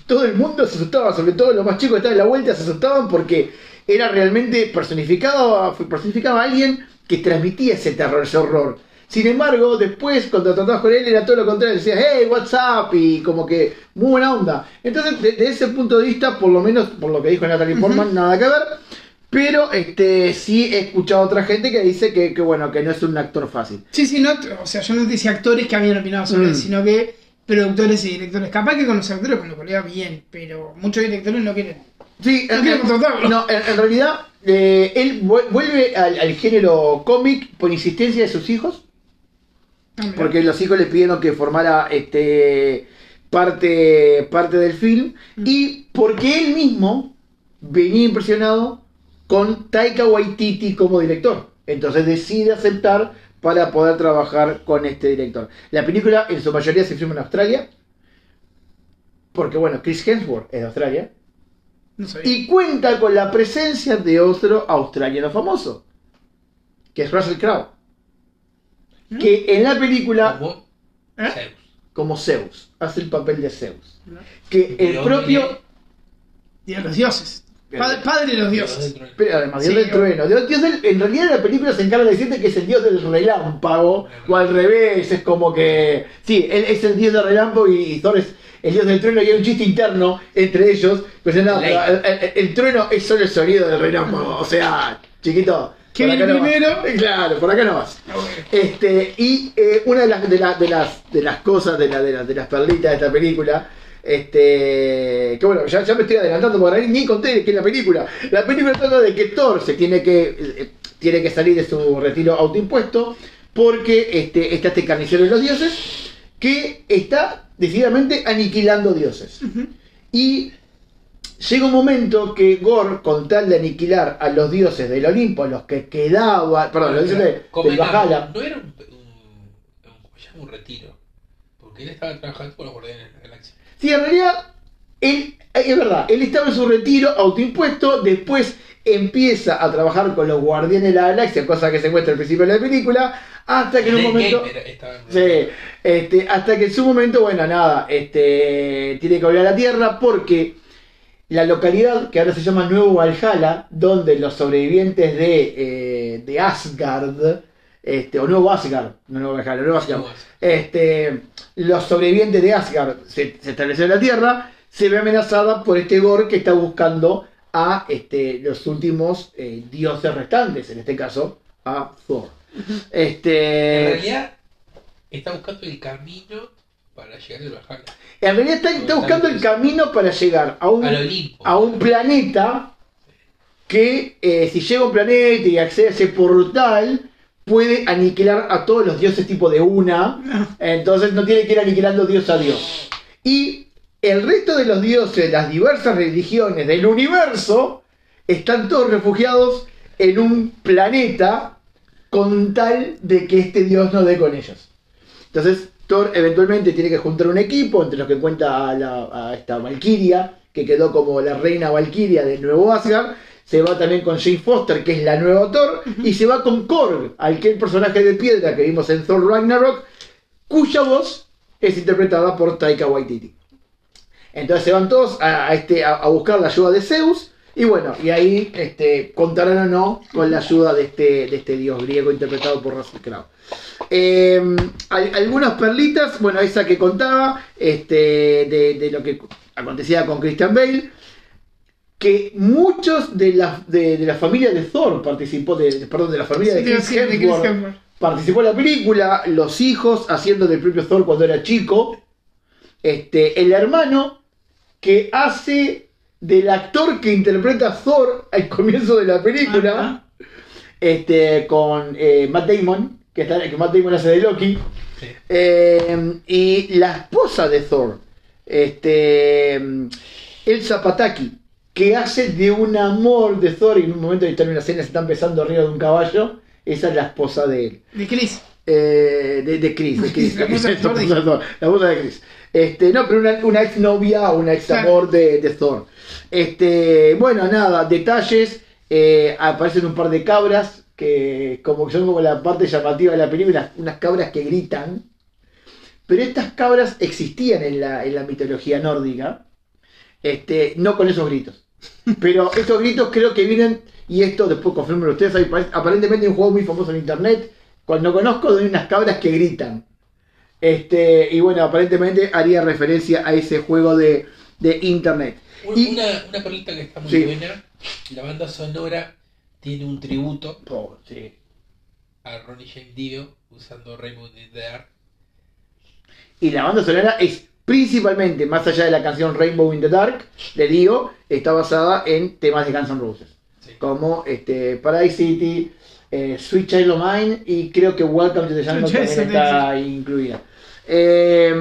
todo el mundo se asustaba, sobre todo los más chicos que estaban en la vuelta se asustaban porque era realmente personificado, personificaba a alguien que transmitía ese terror, ese horror. Sin embargo, después cuando tratabas con él era todo lo contrario, decía, hey, what's up? Y como que muy buena onda. Entonces, desde ese punto de vista, por lo menos por lo que dijo Natalie Portman, nada que ver. Pero este sí he escuchado a otra gente que dice que, que, bueno, que no es un actor fácil. Sí, sí, no, o sea, yo no decía actores que habían opinado sobre Mm. él, sino que productores y directores. Capaz que con los actores le va bien, pero muchos directores no quieren. Sí, No en, contratarlo. no, en- en realidad eh, él vu- vuelve al, al género cómic por insistencia de sus hijos, Ah, porque los hijos le pidieron que formara este parte, parte del film, y porque él mismo venía impresionado con Taika Waititi como director. Entonces decide aceptar para poder trabajar con este director. La película en su mayoría se filma en Australia, porque bueno, Chris Hemsworth es de Australia, No y cuenta con la presencia de otro australiano famoso, que es Russell Crowe, que en la película, Como ¿Eh? Zeus. como Zeus, hace el papel de Zeus. ¿No? Que el Dios propio... Dios de los dioses. Padre, padre de los dioses. Dios del Pero además, Dios Sí, del trueno. Dios, Dios del- en realidad la película se encarga de decirte que es el dios del relámpago, o al revés, es como que... Sí, él es el dios del relámpago y, y Thor es el dios del trueno y hay un chiste interno entre ellos. Pues no, pero el, el- el trueno es solo el sonido del relámpago, o sea, chiquito. ¿Qué por acá viene no vas. primero? Claro, por acá no vas. Ah. Este, y eh, una de las, de, la- de las, de las cosas, de, la- de, la- de las perlitas de esta película, este, que bueno, ya, ya me estoy adelantando porque ahí ni conté es la película. La película trata de que Thor se tiene que, eh, tiene que salir de su retiro autoimpuesto porque este, está este carnicero de los dioses que está decididamente aniquilando dioses. Y llega un momento que Gore, con tal de aniquilar a los dioses del Olimpo, los que quedaban, perdón, los dioses de, del Valhalla, No era un, un retiro. Porque él estaba trabajando con los guardianes de la galaxia. Sí, en realidad, él, es verdad, él estaba en su retiro autoimpuesto, después empieza a trabajar con los guardianes de la galaxia, cosa que se muestra al principio de la película, hasta que en un momento... Sí, este, hasta que en su momento, bueno, nada, este, tiene que volver a la Tierra porque la localidad que ahora se llama Nuevo Valhalla, donde los sobrevivientes de, eh, de Asgard, este, o Nuevo Asgard, no Nuevo Valhalla, Nuevo Asgard, este, los sobrevivientes de Asgard se, se establecieron en la Tierra, se ve amenazada por este Gore que está buscando a este, los últimos eh, dioses restantes, en este caso a Thor. En Este, realidad, está buscando el camino para llegar al Valhalla. en realidad está, está buscando el camino para llegar a un, a un planeta que eh, si llega a un planeta y accede a ese portal puede aniquilar a todos los dioses tipo de una. Entonces no tiene que ir aniquilando dios a dios. Y el resto de los dioses, las diversas religiones del universo, están todos refugiados en un planeta con tal de que este dios no dé con ellos. Entonces Thor eventualmente tiene que juntar un equipo, entre los que cuenta a, la- a esta Valkyria, que quedó como la reina Valkyria del nuevo Asgard. Se va también con Jane Foster, que es la nueva Thor, y se va con Korg, aquel personaje de piedra que vimos en Thor Ragnarok, cuya voz es interpretada por Taika Waititi. Entonces se van todos a, este, a, buscar la ayuda de Zeus. Y bueno, y ahí este, contarán o no con la ayuda de este, de este dios griego interpretado por Russell Crowe. Eh, al- algunas perlitas, bueno, esa que contaba, este, de lo que acontecía con Christian Bale, que muchos de la, de, de la familia de Thor participó, de, perdón, de la familia de Chris Hemsworth participó en la película, los hijos haciendo del propio Thor cuando era chico, este, el hermano que hace del actor que interpreta a Thor al comienzo de la película, este, con eh, Matt Damon, que, está, que Matt Damon hace de Loki, Sí. eh, y la esposa de Thor, este, Elsa Pataki, que hace de un amor de Thor y en un momento de en una escena se están besando arriba de un caballo, esa es la esposa de él. De Chris. Eh, de, de Chris, de Chris. La esposa de Thor, La esposa de la Chris. Este, no, pero una, una ex novia o una ex amor de, de Thor. Este, bueno, nada, detalles. eh, aparecen un par de cabras que como que son como la parte llamativa de la película, unas cabras que gritan. Pero estas cabras existían en la, en la mitología nórdica. Este, no con esos gritos. Pero estos gritos creo que vienen, y esto después confirmen ustedes, hay- aparentemente hay un juego muy famoso en internet, cuando conozco de unas cabras que gritan. Este, y bueno, aparentemente haría referencia a ese juego de, de internet. Un- Y- Una, una perlita que está muy Sí. buena, la banda sonora tiene un tributo Oh, sí. a Ronnie James Dio usando Rainbow in the Dark. Y la banda sonora es principalmente, más allá de la canción Rainbow in the Dark de Dio, está basada en temas de Guns N' Roses. Sí. Como este, Paradise City, eh, Sweet Child of Mine y creo que Welcome to the Jungle también está incluida. Eh,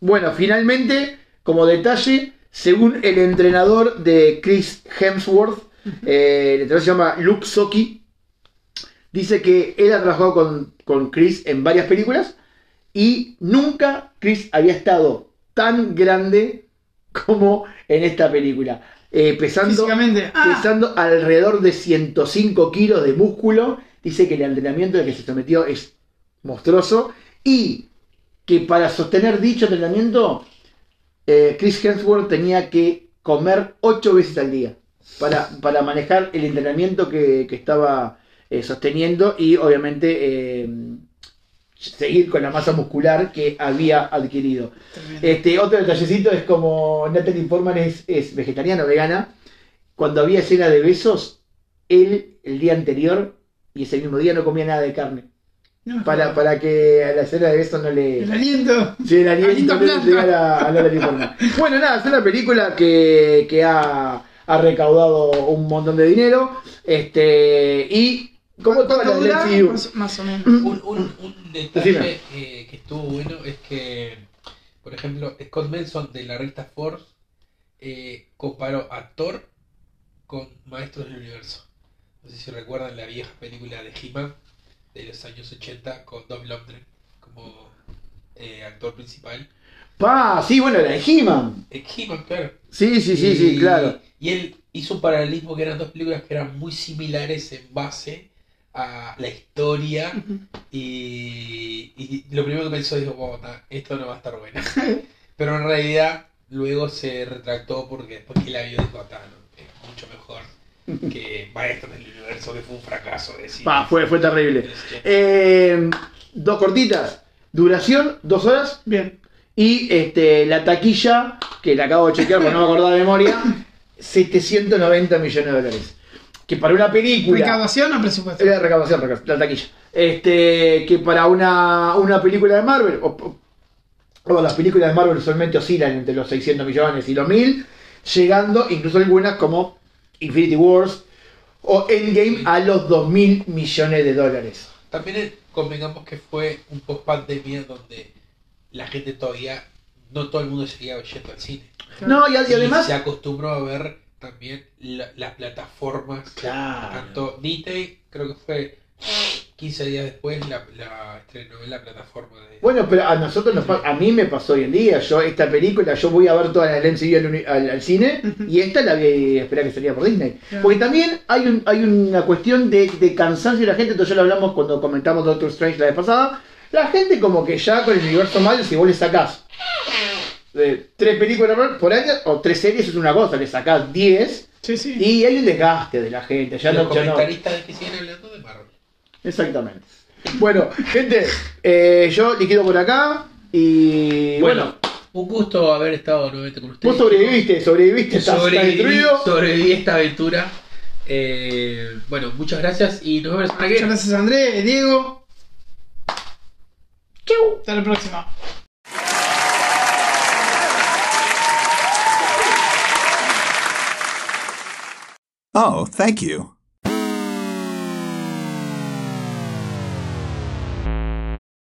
bueno, finalmente, como detalle, según el entrenador de Chris Hemsworth, eh, el entrenador se llama Luke Soki, dice que él ha trabajado con, con Chris en varias películas y nunca Chris había estado tan grande como en esta película. Eh, pesando. Ah, pesando alrededor de 105 kilos de músculo. Dice que el entrenamiento al que se sometió es monstruoso y que para sostener dicho entrenamiento, eh, Chris Hemsworth tenía que comer 8 veces al día para, para manejar el entrenamiento que, que estaba eh, sosteniendo y obviamente seguir con la masa muscular que había adquirido. tremendo. Este, otro detallecito es como Natalie Portman es, es vegetariana vegana. Cuando había escena de besos, él el día anterior y ese mismo día no comía nada de carne. No Para, para que a la escena de besos no le. El aliento. Sí, el aliento Aliento no le a Natalie Portman. Bueno, nada, es una película que, que ha, ha recaudado un montón de dinero. Este, y como todas ¿Cuánto las dura? del MCU, Más, más o menos. Un, un, un detalle eh, que estuvo bueno es que, por ejemplo, Scott Benson de la revista Force eh, comparó a Thor con Maestros del Universo. No sé si recuerdan la vieja película de He-Man de los años 80 con Dolph Lundgren como eh, actor principal. Pa, sí, bueno, la de He-Man. He-Man, claro. Sí, sí, sí, sí, claro. Y él hizo un paralelismo que eran dos películas que eran muy similares en base a la historia y, y lo primero que pensó dijo, "Oh, ta, esto no va a estar bueno. Pero en realidad luego se retractó porque después que la vio dijo, "Ta, no, es mucho mejor que Maestros del Universo, que fue un fracaso. Pa, fue, fue terrible. Eh, dos cortitas. Duración, dos horas. Bien. Y este, la taquilla, que la acabo de chequear porque no me acordaba de memoria, 790 millones de dólares. Que para una película. ¿Recaudación o presupuesto? Era recaudación, reca- la taquilla. Este, que para una, una película de Marvel, o, o- o las películas de Marvel usualmente oscilan entre los 600 millones y los 1000, llegando incluso algunas como Infinity Wars o Endgame a los 2000 millones de dólares. También eh, convengamos que fue un post pandemia donde la gente todavía, no todo el mundo seguía yendo al cine. No, y Y además. se acostumbró a ver también la- las plataformas. Claro. Tanto Disney, creo que fue 15 días después, la, la estrenó en la plataforma de. Bueno, pero a nosotros nos a mí me pasó hoy en día. Yo esta película, yo voy a ver toda la MCU al, al- al cine y esta la voy a esperar que salía por Disney. Claro. Porque también hay, un, hay una cuestión de, de cansancio de la gente, entonces ya lo hablamos cuando comentamos Doctor Strange la vez pasada. La gente como que ya con el universo Marvel, si vos le sacás eh, tres películas por año o tres series es una cosa, le sacás 10 Sí, sí. y hay un desgaste de la gente. Ya los no, ya no- comentaristas que siguen hablando de Marvel. Exactamente. Bueno, gente, eh, yo liquido por acá y bueno, Bueno, un gusto haber estado nuevamente con ustedes. vos sobreviviste, sobreviviste, estás, Sobreviví, destruido. sobreviví esta aventura. Eh, bueno, muchas gracias y nos vemos la semana que Muchas gracias, André, Diego. Chau. Hasta la próxima. Oh, thank you.